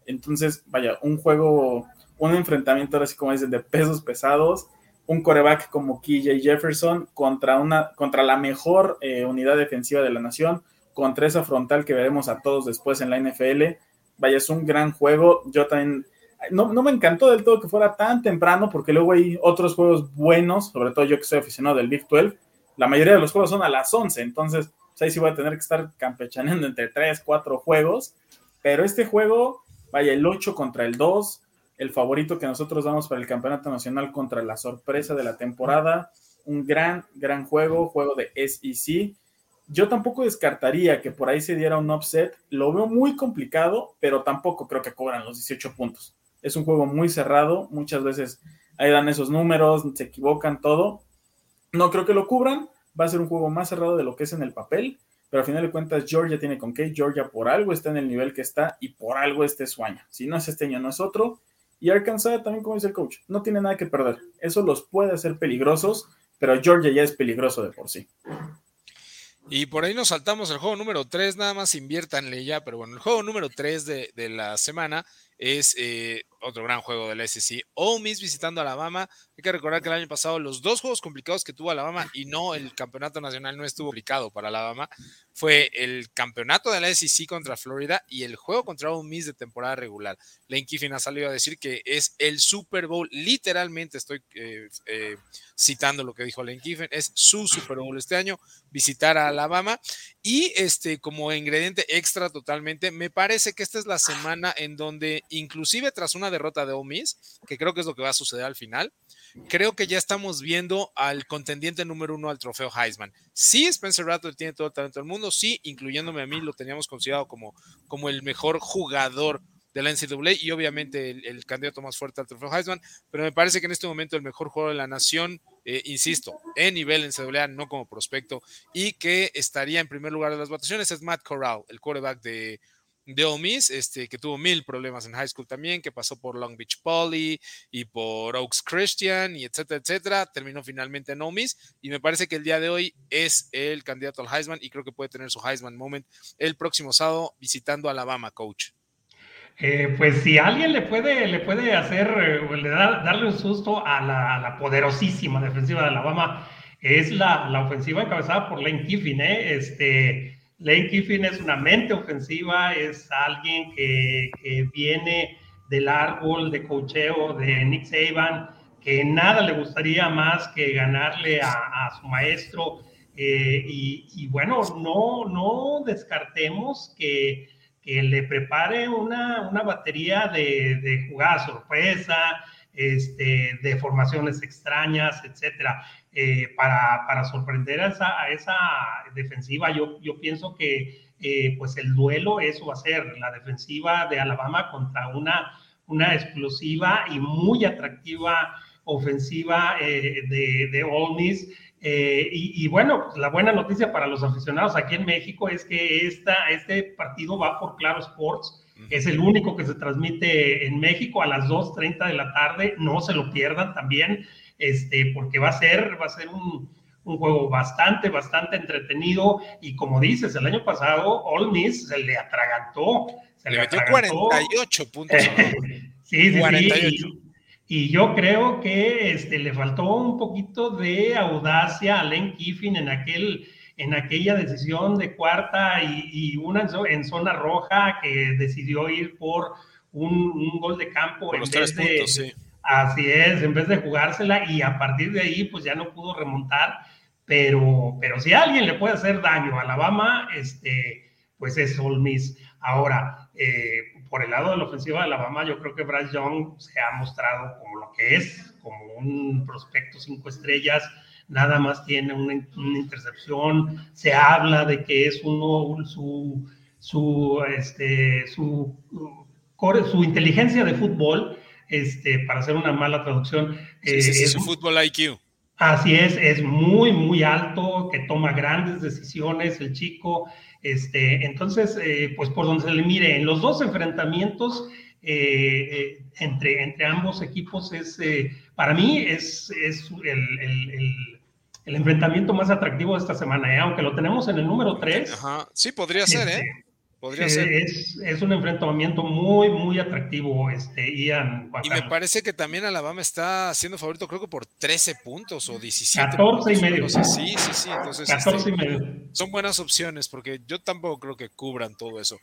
Entonces, vaya, un juego, un enfrentamiento ahora sí como dicen, de pesos pesados, un coreback como KJ Jefferson contra, una, contra la mejor eh, unidad defensiva de la nación, contra esa frontal que veremos a todos después en la NFL. Vaya, es un gran juego. Yo también, no, no me encantó del todo que fuera tan temprano, porque luego hay otros juegos buenos, sobre todo yo que soy aficionado del Big 12, la mayoría de los juegos son a las 11, entonces pues, ahí sí voy a tener que estar campechaneando entre 3, 4 juegos, pero este juego, vaya, el 8 contra el 2, el favorito que nosotros damos para el campeonato nacional contra la sorpresa de la temporada, un gran, gran juego, juego de SEC. Yo tampoco descartaría que por ahí se diera un upset, lo veo muy complicado, pero tampoco creo que cobran los 18 puntos. Es un juego muy cerrado, muchas veces ahí dan esos números, se equivocan todo, no creo que lo cubran. Va a ser un juego más cerrado de lo que es en el papel. Pero al final de cuentas, Georgia tiene con qué. Georgia por algo está en el nivel que está y por algo este es su año. Si no es este año, no es otro. Y Arkansas, también como dice el coach, no tiene nada que perder. Eso los puede hacer peligrosos, pero Georgia ya es peligroso de por sí. Y por ahí nos saltamos el juego número 3, nada más inviértanle ya, pero bueno, el juego número 3 de, la semana es eh, otro gran juego del SEC. Ole Miss visitando Alabama. Hay que recordar que el año pasado los dos juegos complicados que tuvo Alabama y no el campeonato nacional no estuvo complicado para Alabama fue el campeonato de la SEC contra Florida y el juego contra Ole Miss de temporada regular. Lane Kiffin ha salido a decir que es el Super Bowl. Literalmente estoy eh, eh, citando lo que dijo Lane Kiffin. Es su Super Bowl este año visitar a Alabama y este como ingrediente extra totalmente me parece que esta es la semana en donde inclusive tras una derrota de Ole Miss, que creo que es lo que va a suceder al final, creo que ya estamos viendo al contendiente número uno al trofeo Heisman. Sí, Spencer Rattler tiene todo el talento del mundo, sí, incluyéndome a mí, lo teníamos considerado como, como el mejor jugador de la NCAA y obviamente el, candidato más fuerte al trofeo Heisman, pero me parece que en este momento el mejor jugador de la nación, eh, insisto, en nivel NCAA, no como prospecto, y que estaría en primer lugar de las votaciones es Matt Corral, el quarterback de, de Ole Miss, este, que tuvo mil problemas en high school también, que pasó por Long Beach Poly y por Oaks Christian y etcétera, etcétera, terminó finalmente en Ole Miss y me parece que el día de hoy es el candidato al Heisman y creo que puede tener su Heisman moment el próximo sábado visitando Alabama, coach. Eh, pues si alguien le puede, le puede hacer, eh, le da, darle un susto a la, poderosísima defensiva de Alabama, es la, la ofensiva encabezada por Lane Kiffin, ¿eh? Este, Lane Kiffin es una mente ofensiva, es alguien que, viene del árbol de cocheo de Nick Saban, que nada le gustaría más que ganarle a, su maestro. Eh, y, bueno, no, no descartemos que, le prepare una, batería de, de jugadas sorpresa, este, de formaciones extrañas, etcétera. Eh, para, sorprender a esa, a esa defensiva. Yo, yo pienso que eh, pues el duelo eso va a ser la defensiva de Alabama contra una, una explosiva y muy atractiva ofensiva eh, de, de Ole Miss. y, bueno, pues, la buena noticia para los aficionados aquí en México es que esta, este partido va por Claro Sports. Es el único que se transmite en México a las 2.30 de la tarde. No se lo pierdan también este, porque va a ser, va a ser un, juego bastante, bastante entretenido. Y como dices, el año pasado All Miss se le atragantó. Se le, metió 48 puntos. sí, sí, 48. Y, yo creo que este, le faltó un poquito de audacia a Len Kiffin en aquel en aquella decisión de cuarta y, una en zona roja que decidió ir por un, gol de campo en vez de, sí Así es, en vez de jugársela y a partir de ahí pues ya no pudo remontar, pero, pero si alguien le puede hacer daño a Alabama, este, pues es Ole Miss. Ahora, eh, por el lado de la ofensiva de Alabama, yo creo que Bryce Young se ha mostrado como lo que es, como un prospecto cinco estrellas, nada más tiene una, intercepción, se habla de que es uno, su, su, este, su, su inteligencia de fútbol este, para hacer una mala traducción. Eh, es un fútbol IQ. Así es, es muy, muy alto, que toma grandes decisiones el chico. Este, entonces, eh, pues por donde se le mire, en los dos enfrentamientos eh, entre, entre ambos equipos es, para mí, es, es el, el, el, enfrentamiento más atractivo de esta semana, aunque lo tenemos en el número 3. Sí, podría ser, ¿eh? Ser. Es, un enfrentamiento muy, muy atractivo, este, Ian. Y me parece que también Alabama está siendo favorito, creo que por 13 puntos o 17. 14 y medio. sí, sí, sí. Entonces, 14 este, y medio. Son buenas opciones porque yo tampoco creo que cubran todo eso.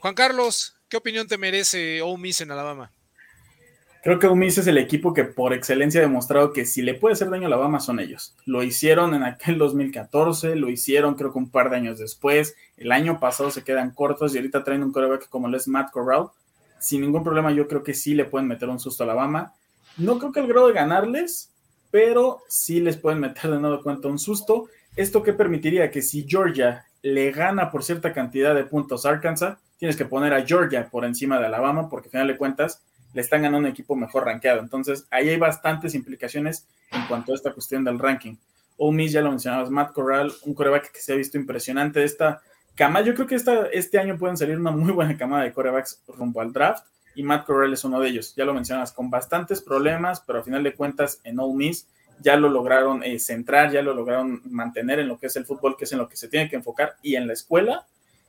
Juan Carlos, ¿qué opinión te merece Ole Miss en Alabama? Creo que UMIS es el equipo que por excelencia ha demostrado que si le puede hacer daño a Alabama son ellos. Lo hicieron en aquel 2014, lo hicieron creo que un par de años después. El año pasado se quedan cortos y ahorita traen un coreback como lo es Matt Corral. Sin ningún problema yo creo que sí le pueden meter un susto a Alabama. No creo que el grado de ganarles, pero sí les pueden meter de nuevo cuenta un susto. Esto que permitiría que si Georgia le gana por cierta cantidad de puntos a Arkansas, tienes que poner a Georgia por encima de Alabama, porque al final de cuentas le están ganando un equipo mejor rankeado. Entonces, ahí hay bastantes implicaciones en cuanto a esta cuestión del ranking. Ole Miss, ya lo mencionabas, Matt Corral, un coreback que se ha visto impresionante. Esta cama, yo creo que esta, este año pueden salir una muy buena camada de corebacks rumbo al draft y Matt Corral es uno de ellos. Ya lo mencionabas, con bastantes problemas, pero a final de cuentas en Ole Miss ya lo lograron eh, centrar, ya lo lograron mantener en lo que es el fútbol, que es en lo que se tiene que enfocar, y en la escuela.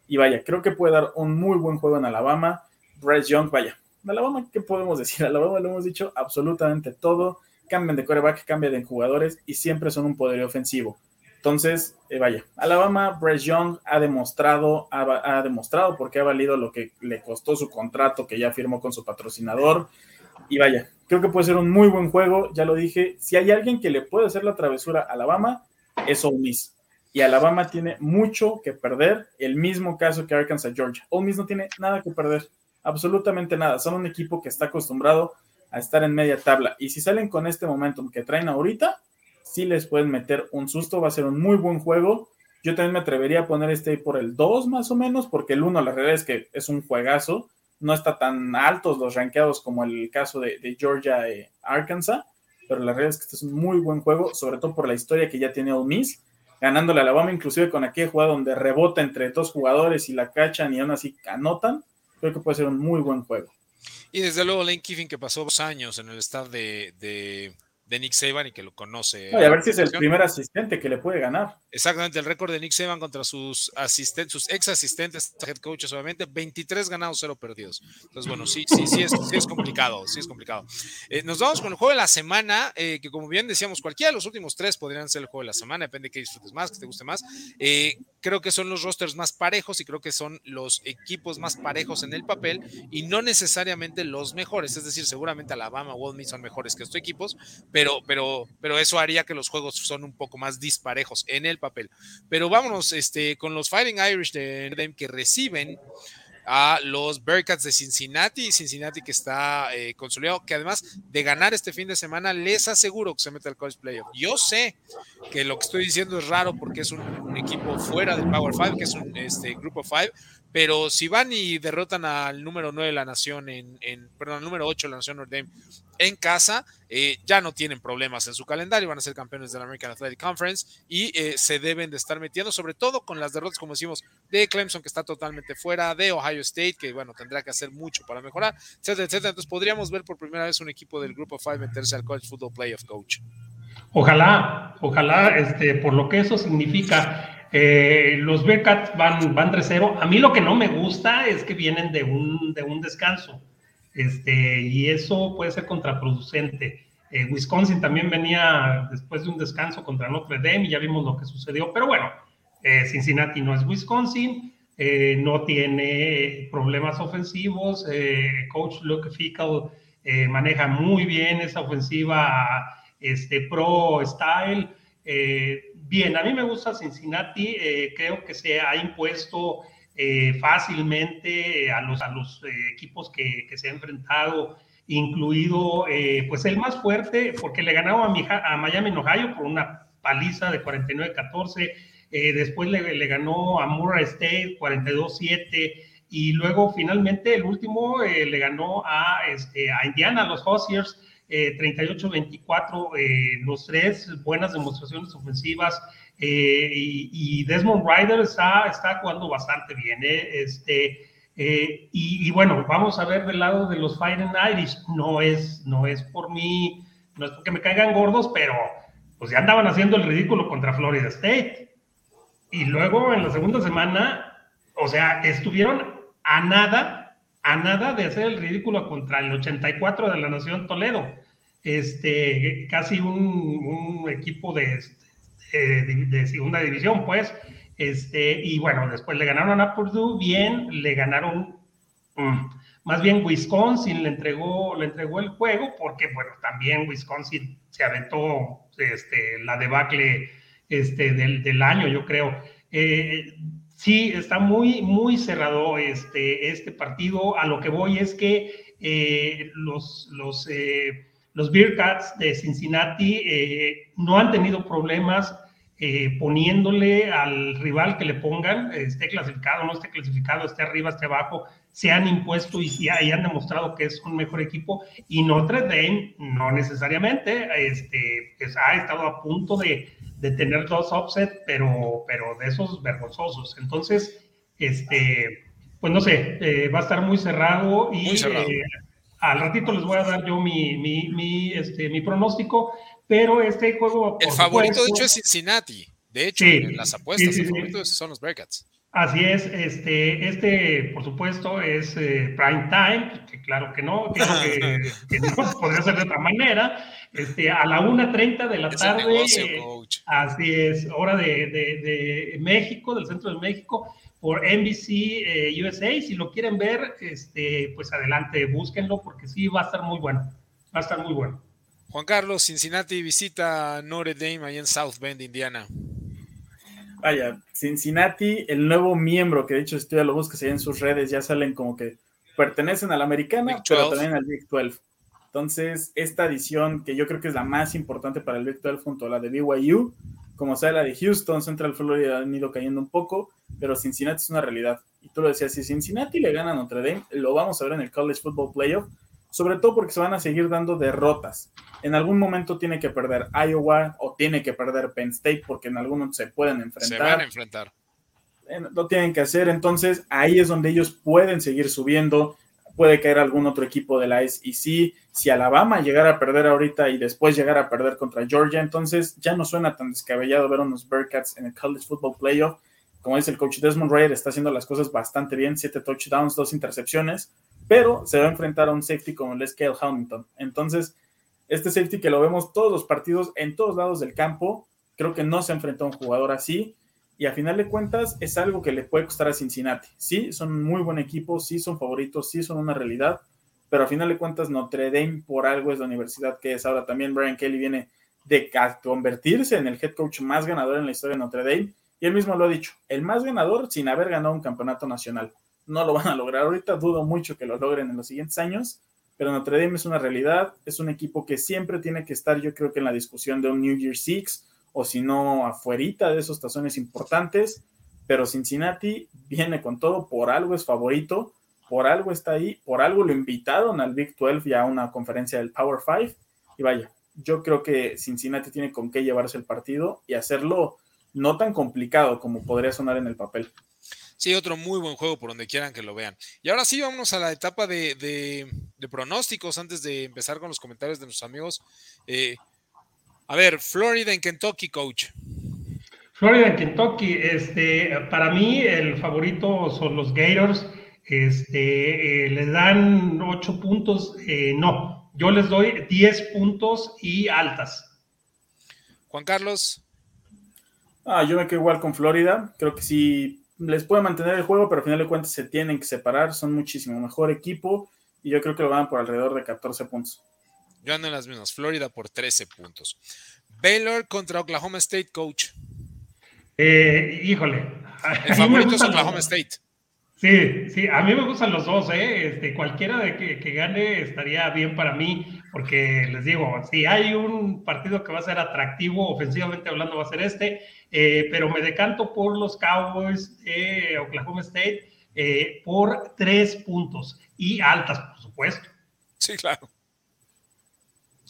Y vaya, creo que puede dar un muy buen juego en Alabama. Bryce Young, vaya, Alabama, ¿qué podemos decir? Alabama lo hemos dicho absolutamente todo. Cambian de coreback, cambian de jugadores y siempre son un poder ofensivo. Entonces, eh, vaya, Alabama, Bryce Young ha demostrado, ha, demostrado porque ha valido lo que le costó su contrato que ya firmó con su patrocinador. Y vaya, creo que puede ser un muy buen juego, ya lo dije. Si hay alguien que le puede hacer la travesura a Alabama, es Ole. Y Alabama tiene mucho que perder, el mismo caso que Arkansas Georgia. Ole no tiene nada que perder absolutamente nada. Son un equipo que está acostumbrado a estar en media tabla. Y si salen con este momentum que traen ahorita, sí les pueden meter un susto. Va a ser un muy buen juego. Yo también me atrevería a poner este por el 2 más o menos, porque el 1 la realidad es que es un juegazo. No está tan altos los rankeados como el caso de, Georgia y Arkansas, pero la realidad es que este es un muy buen juego, sobre todo por la historia que ya tiene Ole Miss, ganándole a Alabama, inclusive con aquel juego donde rebota entre dos jugadores y la cachan y aún así anotan creo que puede ser un muy buen juego. Y desde luego Lane Kiffin, que pasó dos años en el staff de, de Nick Saban y que lo conoce. a ver si es el primer asistente que le puede ganar. Exactamente, el récord de Nick Saban contra sus asistentes, sus ex asistentes, head coaches, obviamente, 23 ganados, 0 perdidos. Entonces, bueno, sí, sí, sí es, sí es complicado, sí es complicado. Eh, nos vamos con el juego de la semana, eh, que como bien decíamos, cualquiera de los últimos tres podrían ser el juego de la semana, depende de qué disfrutes más, que te guste más. Eh, creo que son los rosters más parejos y creo que son los equipos más parejos en el papel y no necesariamente los mejores, es decir, seguramente Alabama o Ole Miss son mejores que estos equipos, pero pero, pero, pero eso haría que los juegos son un poco más disparejos en el papel. Pero vámonos este, con los Fighting Irish de que reciben a los Bearcats de Cincinnati, Cincinnati que está eh, consolidado, que además de ganar este fin de semana, les aseguro que se mete al college playoff. Yo sé que lo que estoy diciendo es raro porque es un, equipo fuera del Power Five, que es un este, grupo Five, pero si van y derrotan al número 9 de la nación, en, perdón, al número 8 de la nación Notre Dame en casa, eh, ya no tienen problemas en su calendario, van a ser campeones de la American Athletic Conference y eh, se deben de estar metiendo, sobre todo con las derrotas, como decimos, de Clemson, que está totalmente fuera, de Ohio State, que bueno, tendrá que hacer mucho para mejorar, etcétera, etcétera. Entonces podríamos ver por primera vez un equipo del Grupo 5 meterse al College Football Playoff Coach. Ojalá, ojalá, este, por lo que eso significa eh, los Bearcats van, van 3-0. A mí lo que no me gusta es que vienen de un, de un descanso. Este, y eso puede ser contraproducente. Eh, Wisconsin también venía después de un descanso contra Notre Dame y ya vimos lo que sucedió. Pero bueno, eh, Cincinnati no es Wisconsin, no tiene problemas ofensivos. Coach Luke Fickle maneja muy bien esa ofensiva este, pro style. Bien, a mí me gusta Cincinnati, eh, creo que se ha impuesto eh, fácilmente eh, a los, a los equipos que, se ha enfrentado, incluido pues el más fuerte, porque le ganaba a, Miami en Ohio por una paliza de 49-14, después le, ganó a Murray State 42-7 y luego finalmente el último le ganó a, este, a Indiana, los Hoosiers, 38-24, eh, eh, los tres buenas demostraciones ofensivas. Eh, y, Desmond Ryder está, está jugando bastante bien. Este, y, bueno, vamos a ver del lado de los Fighting Irish. No es, no es por mí, no es porque me caigan gordos, pero pues ya andaban haciendo el ridículo contra Florida State. Y luego en la segunda semana, o sea, estuvieron a nada a nada de hacer el ridículo contra el 84 de la Nación Toledo. Este, casi un, equipo de, de, segunda división, pues. Este, y bueno, después le ganaron a Purdue bien, le ganaron, mm, más bien Wisconsin le entregó, le entregó el juego, porque bueno, también Wisconsin se aventó este, la debacle este, del, del año, yo creo. Eh, Sí, está muy, muy cerrado este, este partido. A lo que voy es que eh, los, los, eh, los Bearcats de Cincinnati eh, no han tenido problemas poniéndole al rival que le pongan, esté clasificado, no esté clasificado, esté arriba, esté abajo, se han impuesto y, y, han demostrado que es un mejor equipo. Y Notre Dame no necesariamente este, pues, ha estado a punto de, de tener dos offset, pero, pero de esos vergonzosos. Entonces, este, pues no sé, eh, va a estar muy cerrado y eh, al ratito les voy a dar yo mi, mi, mi, este, mi pronóstico, pero este juego... El favorito, de hecho, es Cincinnati. De hecho, en las apuestas, el favorito son los Bearcats. Así es, este, este, por supuesto, es eh, prime time, que claro que no, que, que, no podría ser de otra manera, este, a la 1.30 de la tarde, así es, hora de, de, México, del centro de México, por NBC eh, USA, si lo quieren ver, este, pues adelante, búsquenlo, porque sí, va a estar muy bueno, va a estar muy bueno. Juan Carlos, Cincinnati visita Notre Dame ahí en South Bend, Indiana vaya, Cincinnati, el nuevo miembro, que de hecho estoy a lo buscas ahí en sus redes, ya salen como que pertenecen a la americana, pero también al Big 12. Entonces, esta edición, que yo creo que es la más importante para el Big 12 junto a la de BYU, como sea la de Houston, Central Florida han ido cayendo un poco, pero Cincinnati es una realidad. Y tú lo decías, si Cincinnati le gana a Notre Dame, lo vamos a ver en el College Football Playoff, sobre todo porque se van a seguir dando derrotas. En algún momento tiene que perder Iowa o tiene que perder Penn State porque en algunos se pueden enfrentar. Se van a enfrentar. Lo tienen que hacer, entonces ahí es donde ellos pueden seguir subiendo. Puede caer algún otro equipo de la SEC. Si Alabama llegara a perder ahorita y después llegara a perder contra Georgia, entonces ya no suena tan descabellado ver unos Bearcats en el College Football Playoff. Como dice el coach Desmond Ryder, está haciendo las cosas bastante bien: siete touchdowns, dos intercepciones pero se va a enfrentar a un safety como Les Cale Hamilton. Entonces, este safety que lo vemos todos los partidos en todos lados del campo, creo que no se enfrentó a un jugador así. Y a final de cuentas es algo que le puede costar a Cincinnati. Sí, son muy buen equipo, sí son favoritos, sí son una realidad, pero a final de cuentas Notre Dame por algo es la universidad que es. Ahora también Brian Kelly viene de convertirse en el head coach más ganador en la historia de Notre Dame. Y él mismo lo ha dicho, el más ganador sin haber ganado un campeonato nacional. No lo van a lograr ahorita, dudo mucho que lo logren en los siguientes años, pero Notre Dame es una realidad, es un equipo que siempre tiene que estar, yo creo que en la discusión de un New Year Six, o si no, afuerita de esos tazones importantes, pero Cincinnati viene con todo, por algo es favorito, por algo está ahí, por algo lo invitaron al Big 12 y a una conferencia del Power 5, y vaya, yo creo que Cincinnati tiene con qué llevarse el partido y hacerlo no tan complicado como podría sonar en el papel. Sí, otro muy buen juego por donde quieran que lo vean. Y ahora sí, vámonos a la etapa de, pronósticos antes de empezar con los comentarios de nuestros amigos. Eh, a ver, Florida en Kentucky, coach. Florida en Kentucky, este, para mí el favorito son los Gators. Este, eh, les dan 8 puntos, eh, no, yo les doy 10 puntos y altas. Juan Carlos. Ah, yo me quedo igual con Florida. Creo que sí les puede mantener el juego, pero al final de cuentas se tienen que separar, son muchísimo mejor equipo y yo creo que lo van por alrededor de 14 puntos. Yo ando en las mismas, Florida por 13 puntos. Baylor contra Oklahoma State, coach. Eh, híjole. El favorito es Oklahoma State. Sí, sí, a mí me gustan los dos, ¿eh? Este, cualquiera de que, que, gane estaría bien para mí, porque les digo, si hay un partido que va a ser atractivo, ofensivamente hablando, va a ser este, eh, pero me decanto por los Cowboys de Oklahoma State eh, por tres puntos y altas, por supuesto. Sí, claro.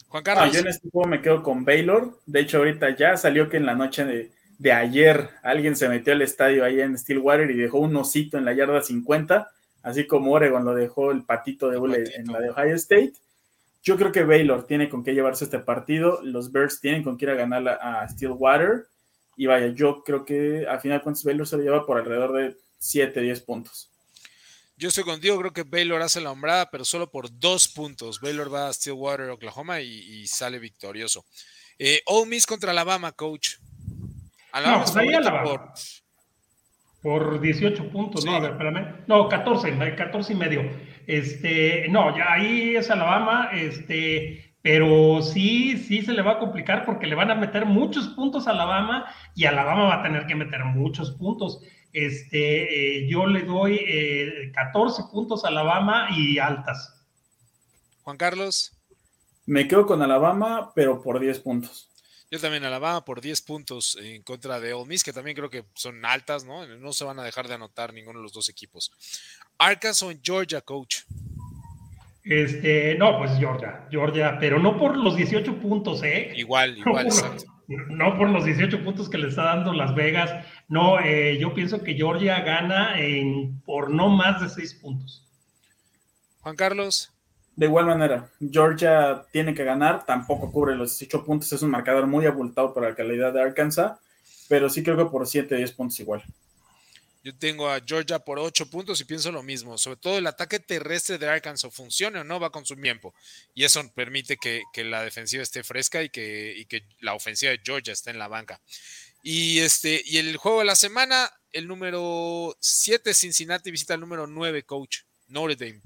Juan Carlos. Ah, yo en este juego me quedo con Baylor. De hecho, ahorita ya salió que en la noche de, ayer alguien se metió al estadio ahí en Stillwater y dejó un osito en la yarda 50, así como Oregon lo dejó el patito de hule en la de Ohio State. Yo creo que Baylor tiene con qué llevarse este partido. Los Bears tienen con qué ir a ganar a Stillwater. Y vaya, yo creo que al final cuántos Baylor se lo lleva por alrededor de 7, 10 puntos. Yo estoy contigo, creo que Baylor hace la hombrada, pero solo por dos puntos. Baylor va a Stillwater, Oklahoma y, sale victorioso. Eh, Ole Miss contra Alabama, coach. Alabama no, pues Alabama. Por... por 18 puntos, no, a ver, espérame. No, 14, 14 y medio. Este, no, ya ahí es Alabama, este, pero sí, sí se le va a complicar porque le van a meter muchos puntos a Alabama y Alabama va a tener que meter muchos puntos. Este, eh, yo le doy 14 eh, puntos a Alabama y altas. Juan Carlos. Me quedo con Alabama, pero por 10 puntos. Yo también Alabama por 10 puntos en contra de Ole Miss, que también creo que son altas, ¿no? No se van a dejar de anotar ninguno de los dos equipos. Arkansas en Georgia, coach. Este, no, pues Georgia, Georgia, pero no por los 18 puntos, ¿eh? Igual, igual, no por, No por los 18 puntos que le está dando Las Vegas. No, eh, yo pienso que Georgia gana en, por no más de 6 puntos. Juan Carlos. De igual manera, Georgia tiene que ganar, tampoco cubre los 18 puntos, es un marcador muy abultado para la calidad de Arkansas, pero sí creo que por 7, 10 puntos igual. Yo tengo a Georgia por 8 puntos y pienso lo mismo. Sobre todo el ataque terrestre de Arkansas funcione o no va con su tiempo. Y eso permite que, la defensiva esté fresca y que, que, la ofensiva de Georgia esté en la banca. Y, este, y el juego de la semana, el número 7 Cincinnati visita el número 9 coach, Notre Dame.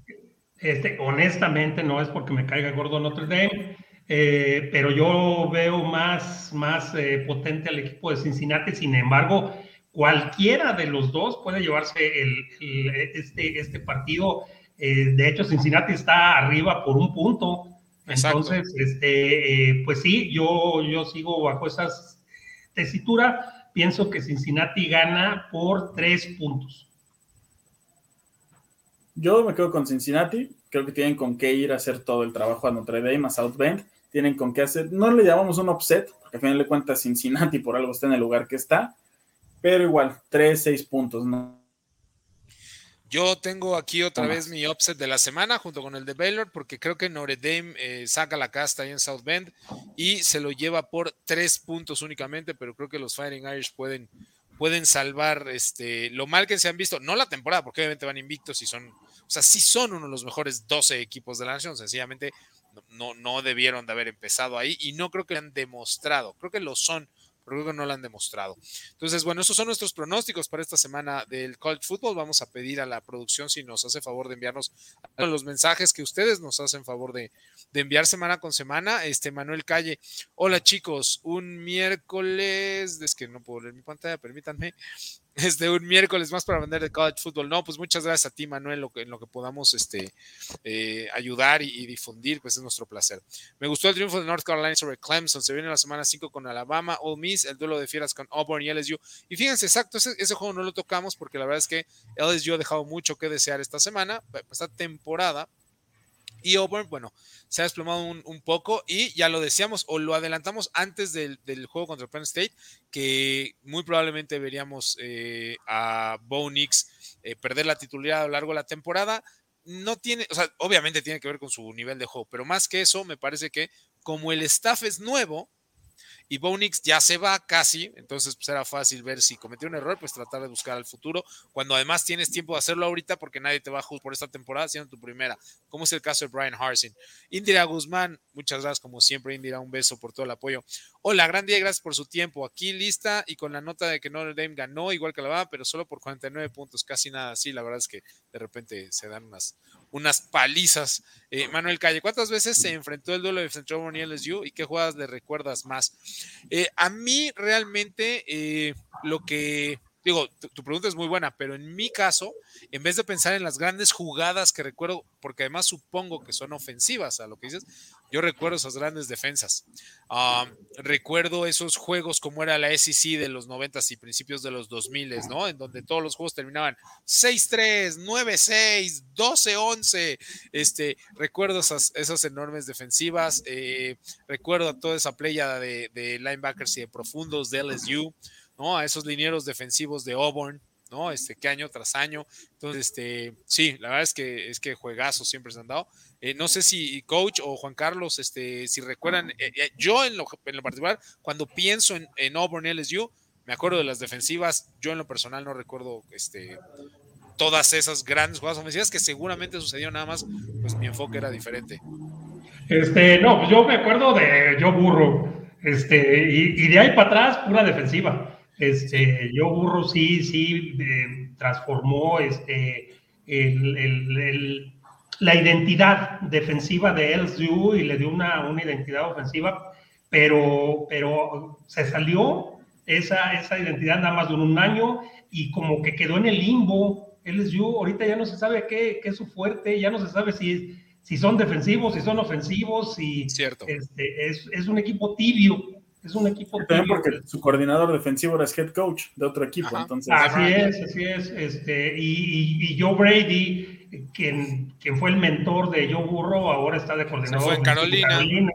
Este, honestamente no es porque me caiga gordo Notre Dame. Eh, pero yo veo más, más eh, potente al equipo de Cincinnati. Sin embargo, cualquiera de los dos puede llevarse el, este, este partido. Eh, de hecho, Cincinnati está arriba por un punto. Entonces, este, pues sí, yo, yo sigo bajo esa tesitura. Pienso que Cincinnati gana por tres puntos. Yo me quedo con Cincinnati. Creo que tienen con qué ir a hacer todo el trabajo a Notre Dame, a South Bend tienen con qué hacer. No le llamamos un offset, porque al final de cuentas Cincinnati por algo está en el lugar que está, pero igual, 3, 6 puntos. Yo tengo aquí otra vez mi offset de la semana junto con el de Baylor, porque creo que Notre Dame eh, saca la casta ahí en South Bend y se lo lleva por tres puntos únicamente, pero creo que los Fighting Irish pueden, pueden salvar este, lo mal que se han visto, no la temporada, porque obviamente van invictos y son, o sea, sí son uno de los mejores 12 equipos de la nación, sencillamente no, no debieron de haber empezado ahí y no creo que han demostrado, creo que lo son, pero creo no lo han demostrado. Entonces, bueno, esos son nuestros pronósticos para esta semana del college football. Vamos a pedir a la producción si nos hace favor de enviarnos los mensajes que ustedes nos hacen favor de, de enviar semana con semana. Este Manuel Calle, hola chicos, un miércoles, es que no puedo leer mi pantalla, permítanme este, un miércoles más para vender de college football. No, pues muchas gracias a ti, Manuel, lo que, en lo que podamos este, eh, ayudar y, difundir, pues es nuestro placer. Me gustó el triunfo de North Carolina sobre Clemson. Se viene la semana 5 con Alabama, Ole Miss, el duelo de fieras con Auburn y LSU. Y fíjense, exacto, ese, ese, juego no lo tocamos porque la verdad es que LSU ha dejado mucho que desear esta semana, esta temporada. Y Auburn, bueno, se ha desplomado un, poco y ya lo decíamos o lo adelantamos antes del, juego contra Penn State, que muy probablemente veríamos eh, a Bo Nix eh, perder la titularidad a lo largo de la temporada. No tiene, o sea, obviamente tiene que ver con su nivel de juego, pero más que eso, me parece que como el staff es nuevo, y Bonix ya se va casi, entonces pues era fácil ver si cometió un error, pues tratar de buscar al futuro, cuando además tienes tiempo de hacerlo ahorita porque nadie te va a juzgar por esta temporada siendo tu primera, como es el caso de Brian Harsin. Indira Guzmán, muchas gracias como siempre Indira, un beso por todo el apoyo. Hola, gran día, gracias por su tiempo. Aquí lista y con la nota de que Notre Dame ganó igual que la va, pero solo por 49 puntos, casi nada así, la verdad es que de repente se dan unas, unas palizas. Eh, Manuel Calle, ¿cuántas veces se enfrentó el duelo de Central y LSU y qué jugadas le recuerdas más? Eh, a mí realmente eh, lo que digo, tu, pregunta es muy buena, pero en mi caso, en vez de pensar en las grandes jugadas que recuerdo, porque además supongo que son ofensivas a lo que dices, yo recuerdo esas grandes defensas. recuerdo esos juegos como era la SEC de los 90 y principios de los 2000, ¿no? En donde todos los juegos terminaban 6-3, 9-6, 12-11. Este, recuerdo esas, enormes defensivas. Eh, recuerdo toda esa playa de, de linebackers y de profundos de LSU. ¿No? A esos linieros defensivos de Auburn, ¿no? Este, que año tras año. Entonces, este, sí, la verdad es que es que juegazos siempre se han dado. Eh, no sé si coach o Juan Carlos, este, si recuerdan, eh, eh, yo en lo, en lo, particular, cuando pienso en, en Auburn LSU, me acuerdo de las defensivas, yo en lo personal no recuerdo este, todas esas grandes jugadas ofensivas que seguramente sucedió nada más, pues mi enfoque era diferente. Este, no, pues yo me acuerdo de yo burro, este, y, y de ahí para atrás, pura defensiva. Este, yo Burro sí, sí, eh, transformó este, la identidad defensiva de LSU y le dio una, una identidad ofensiva, pero, pero se salió esa, esa identidad nada más duró un año y como que quedó en el limbo. LSU ahorita ya no se sabe qué, qué es su fuerte, ya no se sabe si, si son defensivos, si son ofensivos, si Cierto. Este, es, es un equipo tibio es un equipo. También porque su coordinador defensivo era head coach de otro equipo. Entonces, así es, así es. Este, y, Joe Brady, quien, quien fue el mentor de Joe Burrow, ahora está de coordinador. fue en Carolina.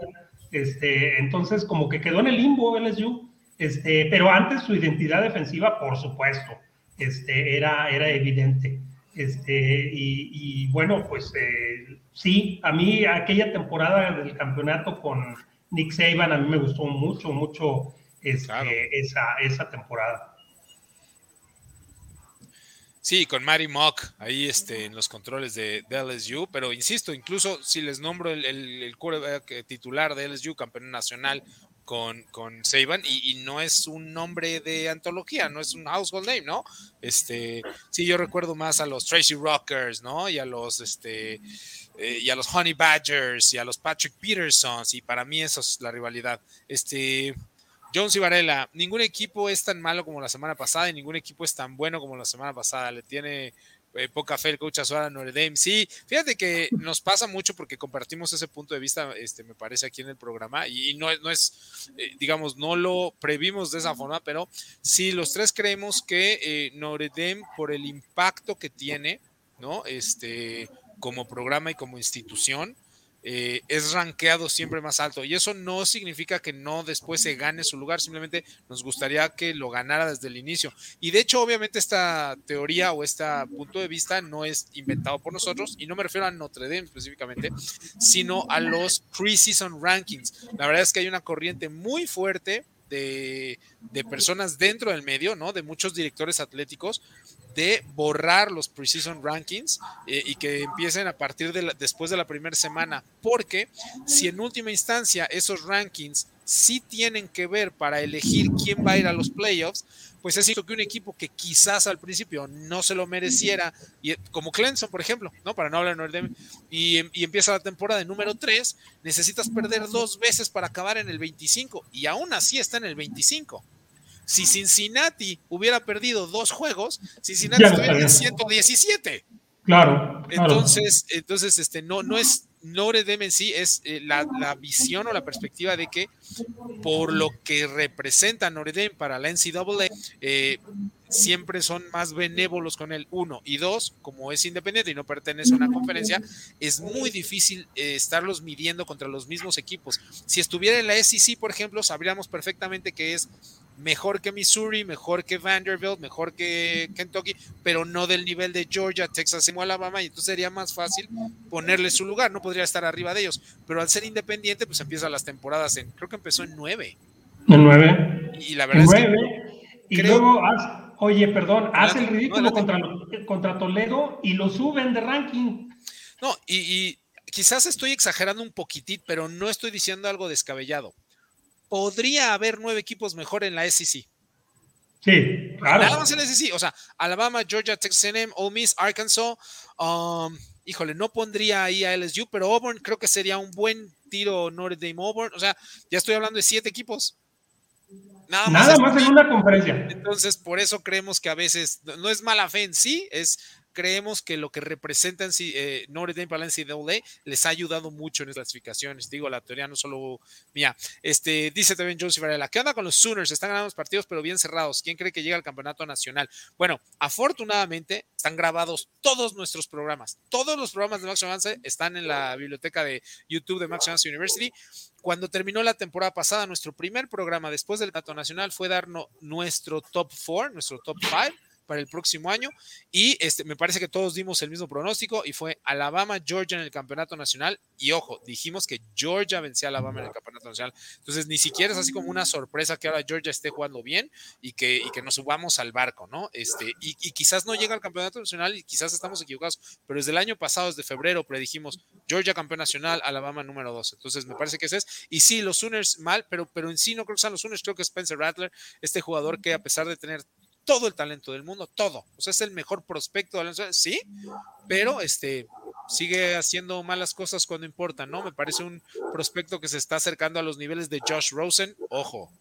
Este, entonces, como que quedó en el limbo LSU. Este, pero antes su identidad defensiva, por supuesto, este, era, era evidente. Este, y, bueno, pues eh, sí, a mí aquella temporada del campeonato con Nick Saban a mí me gustó mucho, mucho este, esa, esa temporada. Sí, con Mary Mock ahí este, en los controles de, LSU, pero insisto, incluso si les nombro el, el, titular de LSU, campeón nacional con, con Saban, y, no es un nombre de antología, no es un household name, ¿no? Este, sí, yo recuerdo más a los Tracy Rockers, ¿no? Y a los, este, eh, y a los Honey Badgers, y a los Patrick Petersons, y para mí eso es la rivalidad. Este, Jones y Varela, ningún equipo es tan malo como la semana pasada y ningún equipo es tan bueno como la semana pasada. Le tiene eh, poca fe el coach Azuara Notre. Sí, fíjate que nos pasa mucho porque compartimos ese punto de vista, este, me parece, aquí en el programa y no, no es, eh, digamos, no lo previmos de esa forma, pero sí, los tres creemos que eh, por el impacto que tiene, ¿no? Este, como programa y como institución, eh, es rankeado siempre más alto. Y eso no significa que no después se gane su lugar, simplemente nos gustaría que lo ganara desde el inicio. Y de hecho, obviamente, esta teoría o este punto de vista no es inventado por nosotros, y no me refiero a Notre Dame específicamente, sino a los preseason rankings. La verdad es que hay una corriente muy fuerte de, de, personas dentro del medio, ¿no? De muchos directores atléticos de borrar los preseason rankings eh, y que empiecen a partir de después de la primera semana, porque si en última instancia esos rankings sí tienen que ver para elegir quién va a ir a los playoffs, pues es cierto que un equipo que quizás al principio no se lo mereciera, y, como Clemson, por ejemplo, ¿no? Para no hablar de y, y empieza la temporada de número 3, necesitas perder dos veces para acabar en el 25, y aún así está en el 25. Si Cincinnati hubiera perdido dos juegos, Cincinnati estuviera en 117. Claro, Entonces, entonces este, no, no es Notre Dame en sí, es eh, la, visión o la perspectiva de que por lo que representa Notre Dame para la NCAA, eh, siempre son más benévolos con él, uno. Y dos, como es independiente y no pertenece a una conferencia, es muy difícil eh, estarlos midiendo contra los mismos equipos. Si estuviera en la SEC, por ejemplo, sabríamos perfectamente que es mejor que Missouri, mejor que Vanderbilt, mejor que Kentucky, pero no del nivel de Georgia, Texas y Alabama, y entonces sería más fácil ponerle su lugar, no podría estar arriba de ellos, pero al ser independiente, pues empieza las temporadas en, creo que empezó en nueve. En nueve. Y la verdad es que... Y luego, oye, perdón, hace el ridículo contra, contra Toledo y lo suben de ranking. No, y, y quizás estoy exagerando un poquitín, pero no estoy diciendo algo descabellado podría haber nueve equipos mejor en la SEC. Sí, claro. Nada más en la SEC, o sea, Alabama, Georgia, Texas A&M, Ole Miss, Arkansas, um, híjole, no pondría ahí a LSU, pero Auburn creo que sería un buen tiro Notre Dame Auburn, o sea, ya estoy hablando de siete equipos. Nada, más, Nada más en una conferencia. Entonces, por eso creemos que a veces no es mala fe en sí, es creemos que lo que representan eh, Notre Dame para la NCAA les ha ayudado mucho en las clasificaciones. Digo, la teoría no solo mía. Este, dice también Josie Varela, ¿qué onda con los Sooners? Están ganando los partidos, pero bien cerrados. ¿Quién cree que llega al campeonato nacional? Bueno, afortunadamente están grabados todos nuestros programas. Todos los programas de Max Avance están en la biblioteca de YouTube de Max Avance University. Cuando terminó la temporada pasada, nuestro primer programa después del campeonato nacional fue darnos nuestro top 4, nuestro top 5 para el próximo año. Y este, me parece que todos dimos el mismo pronóstico y fue Alabama, Georgia en el campeonato nacional. Y ojo, dijimos que Georgia vencía a Alabama en el campeonato nacional. Entonces, ni siquiera es así como una sorpresa que ahora Georgia esté jugando bien y que, y que nos subamos al barco, ¿no? Este, y, quizás no llega al campeonato nacional y quizás estamos equivocados, pero desde el año pasado, desde febrero, predijimos Georgia campeón nacional, Alabama número 12. Entonces, me parece que ese es. Y sí, los Sooners mal, pero, pero en sí no creo que sean los Sooners, creo que Spencer Rattler, este jugador que a pesar de tener todo el talento del mundo, todo. O sea, es el mejor prospecto de la sí, pero este sigue haciendo malas cosas cuando importa, ¿no? Me parece un prospecto que se está acercando a los niveles de Josh Rosen. Ojo,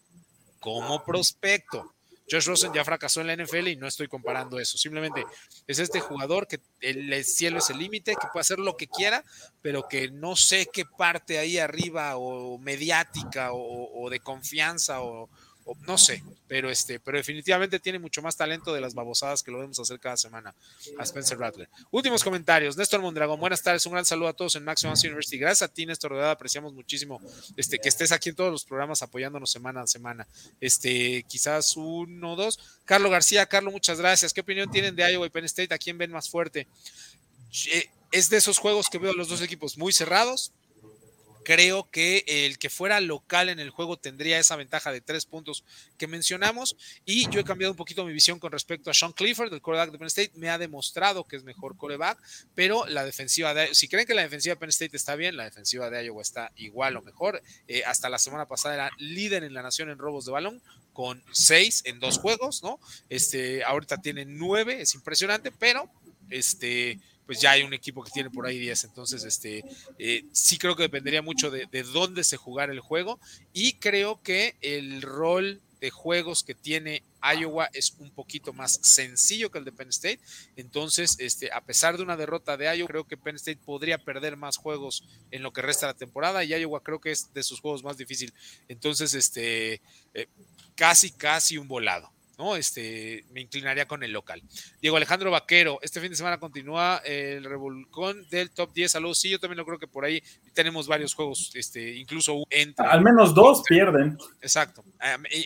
como prospecto. Josh Rosen ya fracasó en la NFL y no estoy comparando eso. Simplemente es este jugador que el cielo es el límite, que puede hacer lo que quiera, pero que no sé qué parte ahí arriba o mediática o de confianza o, no sé, pero este, pero definitivamente tiene mucho más talento de las babosadas que lo vemos hacer cada semana a Spencer Rattler. Últimos comentarios, Néstor Mondragón, buenas tardes, un gran saludo a todos en Max University. Gracias a ti, Néstor Rodada, apreciamos muchísimo este, que estés aquí en todos los programas apoyándonos semana a semana. Este, quizás uno dos. Carlos García, Carlos, muchas gracias. ¿Qué opinión tienen de Iowa y Penn State? ¿A quién ven más fuerte? Es de esos juegos que veo a los dos equipos muy cerrados Creo que el que fuera local en el juego tendría esa ventaja de tres puntos que mencionamos. Y yo he cambiado un poquito mi visión con respecto a Sean Clifford, el coreback de Penn State. Me ha demostrado que es mejor coreback, pero la defensiva de si creen que la defensiva de Penn State está bien, la defensiva de Iowa está igual o mejor. Eh, hasta la semana pasada era líder en la nación en robos de balón con seis en dos juegos, ¿no? Este, ahorita tiene nueve, es impresionante, pero este, pues ya hay un equipo que tiene por ahí 10. Entonces, este, eh, sí creo que dependería mucho de, dónde se jugara el juego. Y creo que el rol de juegos que tiene Iowa es un poquito más sencillo que el de Penn State. Entonces, este, a pesar de una derrota de Iowa, creo que Penn State podría perder más juegos en lo que resta de la temporada. Y Iowa creo que es de sus juegos más difícil. Entonces, este, eh, casi, casi un volado. ¿No? Este, me inclinaría con el local. Diego Alejandro Vaquero, este fin de semana continúa el revolcón del top 10. Saludos, sí, yo también lo creo que por ahí tenemos varios juegos, este, incluso entre. Al menos dos pierden. Exacto,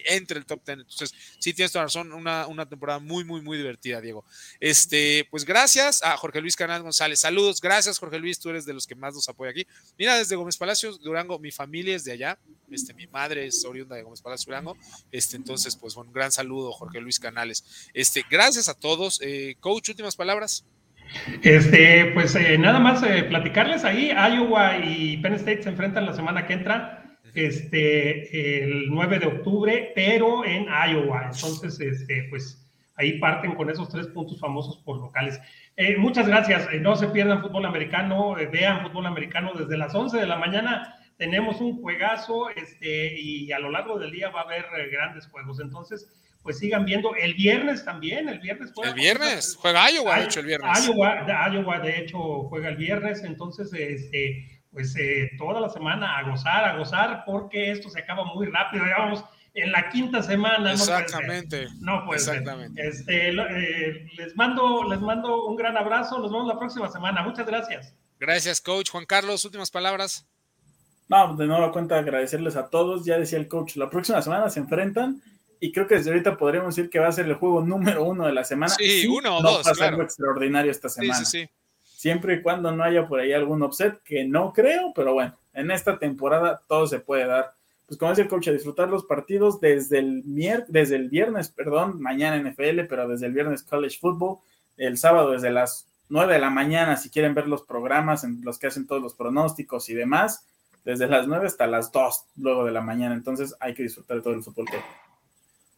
entre el top 10. Entonces, sí, tienes toda razón, una, una temporada muy, muy, muy divertida, Diego. Este, pues gracias a Jorge Luis Canal González. Saludos, gracias, Jorge Luis, tú eres de los que más nos apoya aquí. Mira, desde Gómez Palacios, Durango, mi familia es de allá, este, mi madre es oriunda de Gómez Palacios, Durango. Este, entonces, pues, un gran saludo, Jorge Luis Canales. Este, gracias a todos. Eh, coach, últimas palabras. Este, pues eh, nada más eh, platicarles ahí, Iowa y Penn State se enfrentan la semana que entra, este, el 9 de octubre, pero en Iowa. Entonces, este, pues ahí parten con esos tres puntos famosos por locales. muchas gracias. no se pierdan fútbol americano, vean fútbol americano desde las 11 de la mañana. Tenemos un juegazo este, y a lo largo del día va a haber grandes juegos. Entonces, pues sigan viendo. El viernes también, el viernes juega. El viernes, juega Iowa, de hecho, el viernes. Iowa, de hecho, juega el viernes, entonces, este, pues eh, toda la semana a gozar, a gozar, porque esto se acaba muy rápido, ya vamos en la quinta semana. Exactamente. No puede Exactamente. Este, eh, les, mando, les mando un gran abrazo, nos vemos la próxima semana. Muchas gracias. Gracias, coach. Juan Carlos, últimas palabras. No, de nuevo cuenta agradecerles a todos. Ya decía el coach, la próxima semana se enfrentan y creo que desde ahorita podríamos decir que va a ser el juego número uno de la semana. Sí, uno o no dos. Pasa algo extraordinario esta semana. Sí, sí, sí. Siempre y cuando no haya por ahí algún upset, que no creo, pero bueno, en esta temporada todo se puede dar. Pues como dice el coach, a disfrutar los partidos desde el, desde el viernes, perdón, mañana NFL, pero desde el viernes College Football, el sábado desde las 9 de la mañana, si quieren ver los programas en los que hacen todos los pronósticos y demás, desde las 9 hasta las 2 luego de la mañana. Entonces hay que disfrutar de todo el fútbol.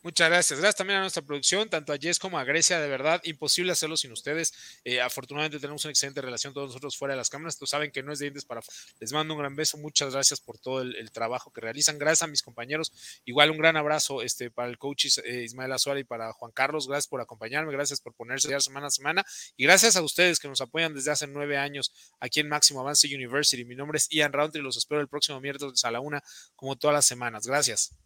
Muchas gracias. Gracias también a nuestra producción, tanto a Jess como a Grecia. De verdad, imposible hacerlo sin ustedes. Eh, afortunadamente tenemos una excelente relación todos nosotros fuera de las cámaras. Tú saben que no es de dientes para. Les mando un gran beso. Muchas gracias por todo el, trabajo que realizan. Gracias a mis compañeros. Igual un gran abrazo este, para el coach eh, Ismael Azuara y para Juan Carlos. Gracias por acompañarme. Gracias por ponerse ya semana a semana. Y gracias a ustedes que nos apoyan desde hace nueve años aquí en Máximo Avance University. Mi nombre es Ian Roundtree los espero el próximo miércoles a la una, como todas las semanas. Gracias.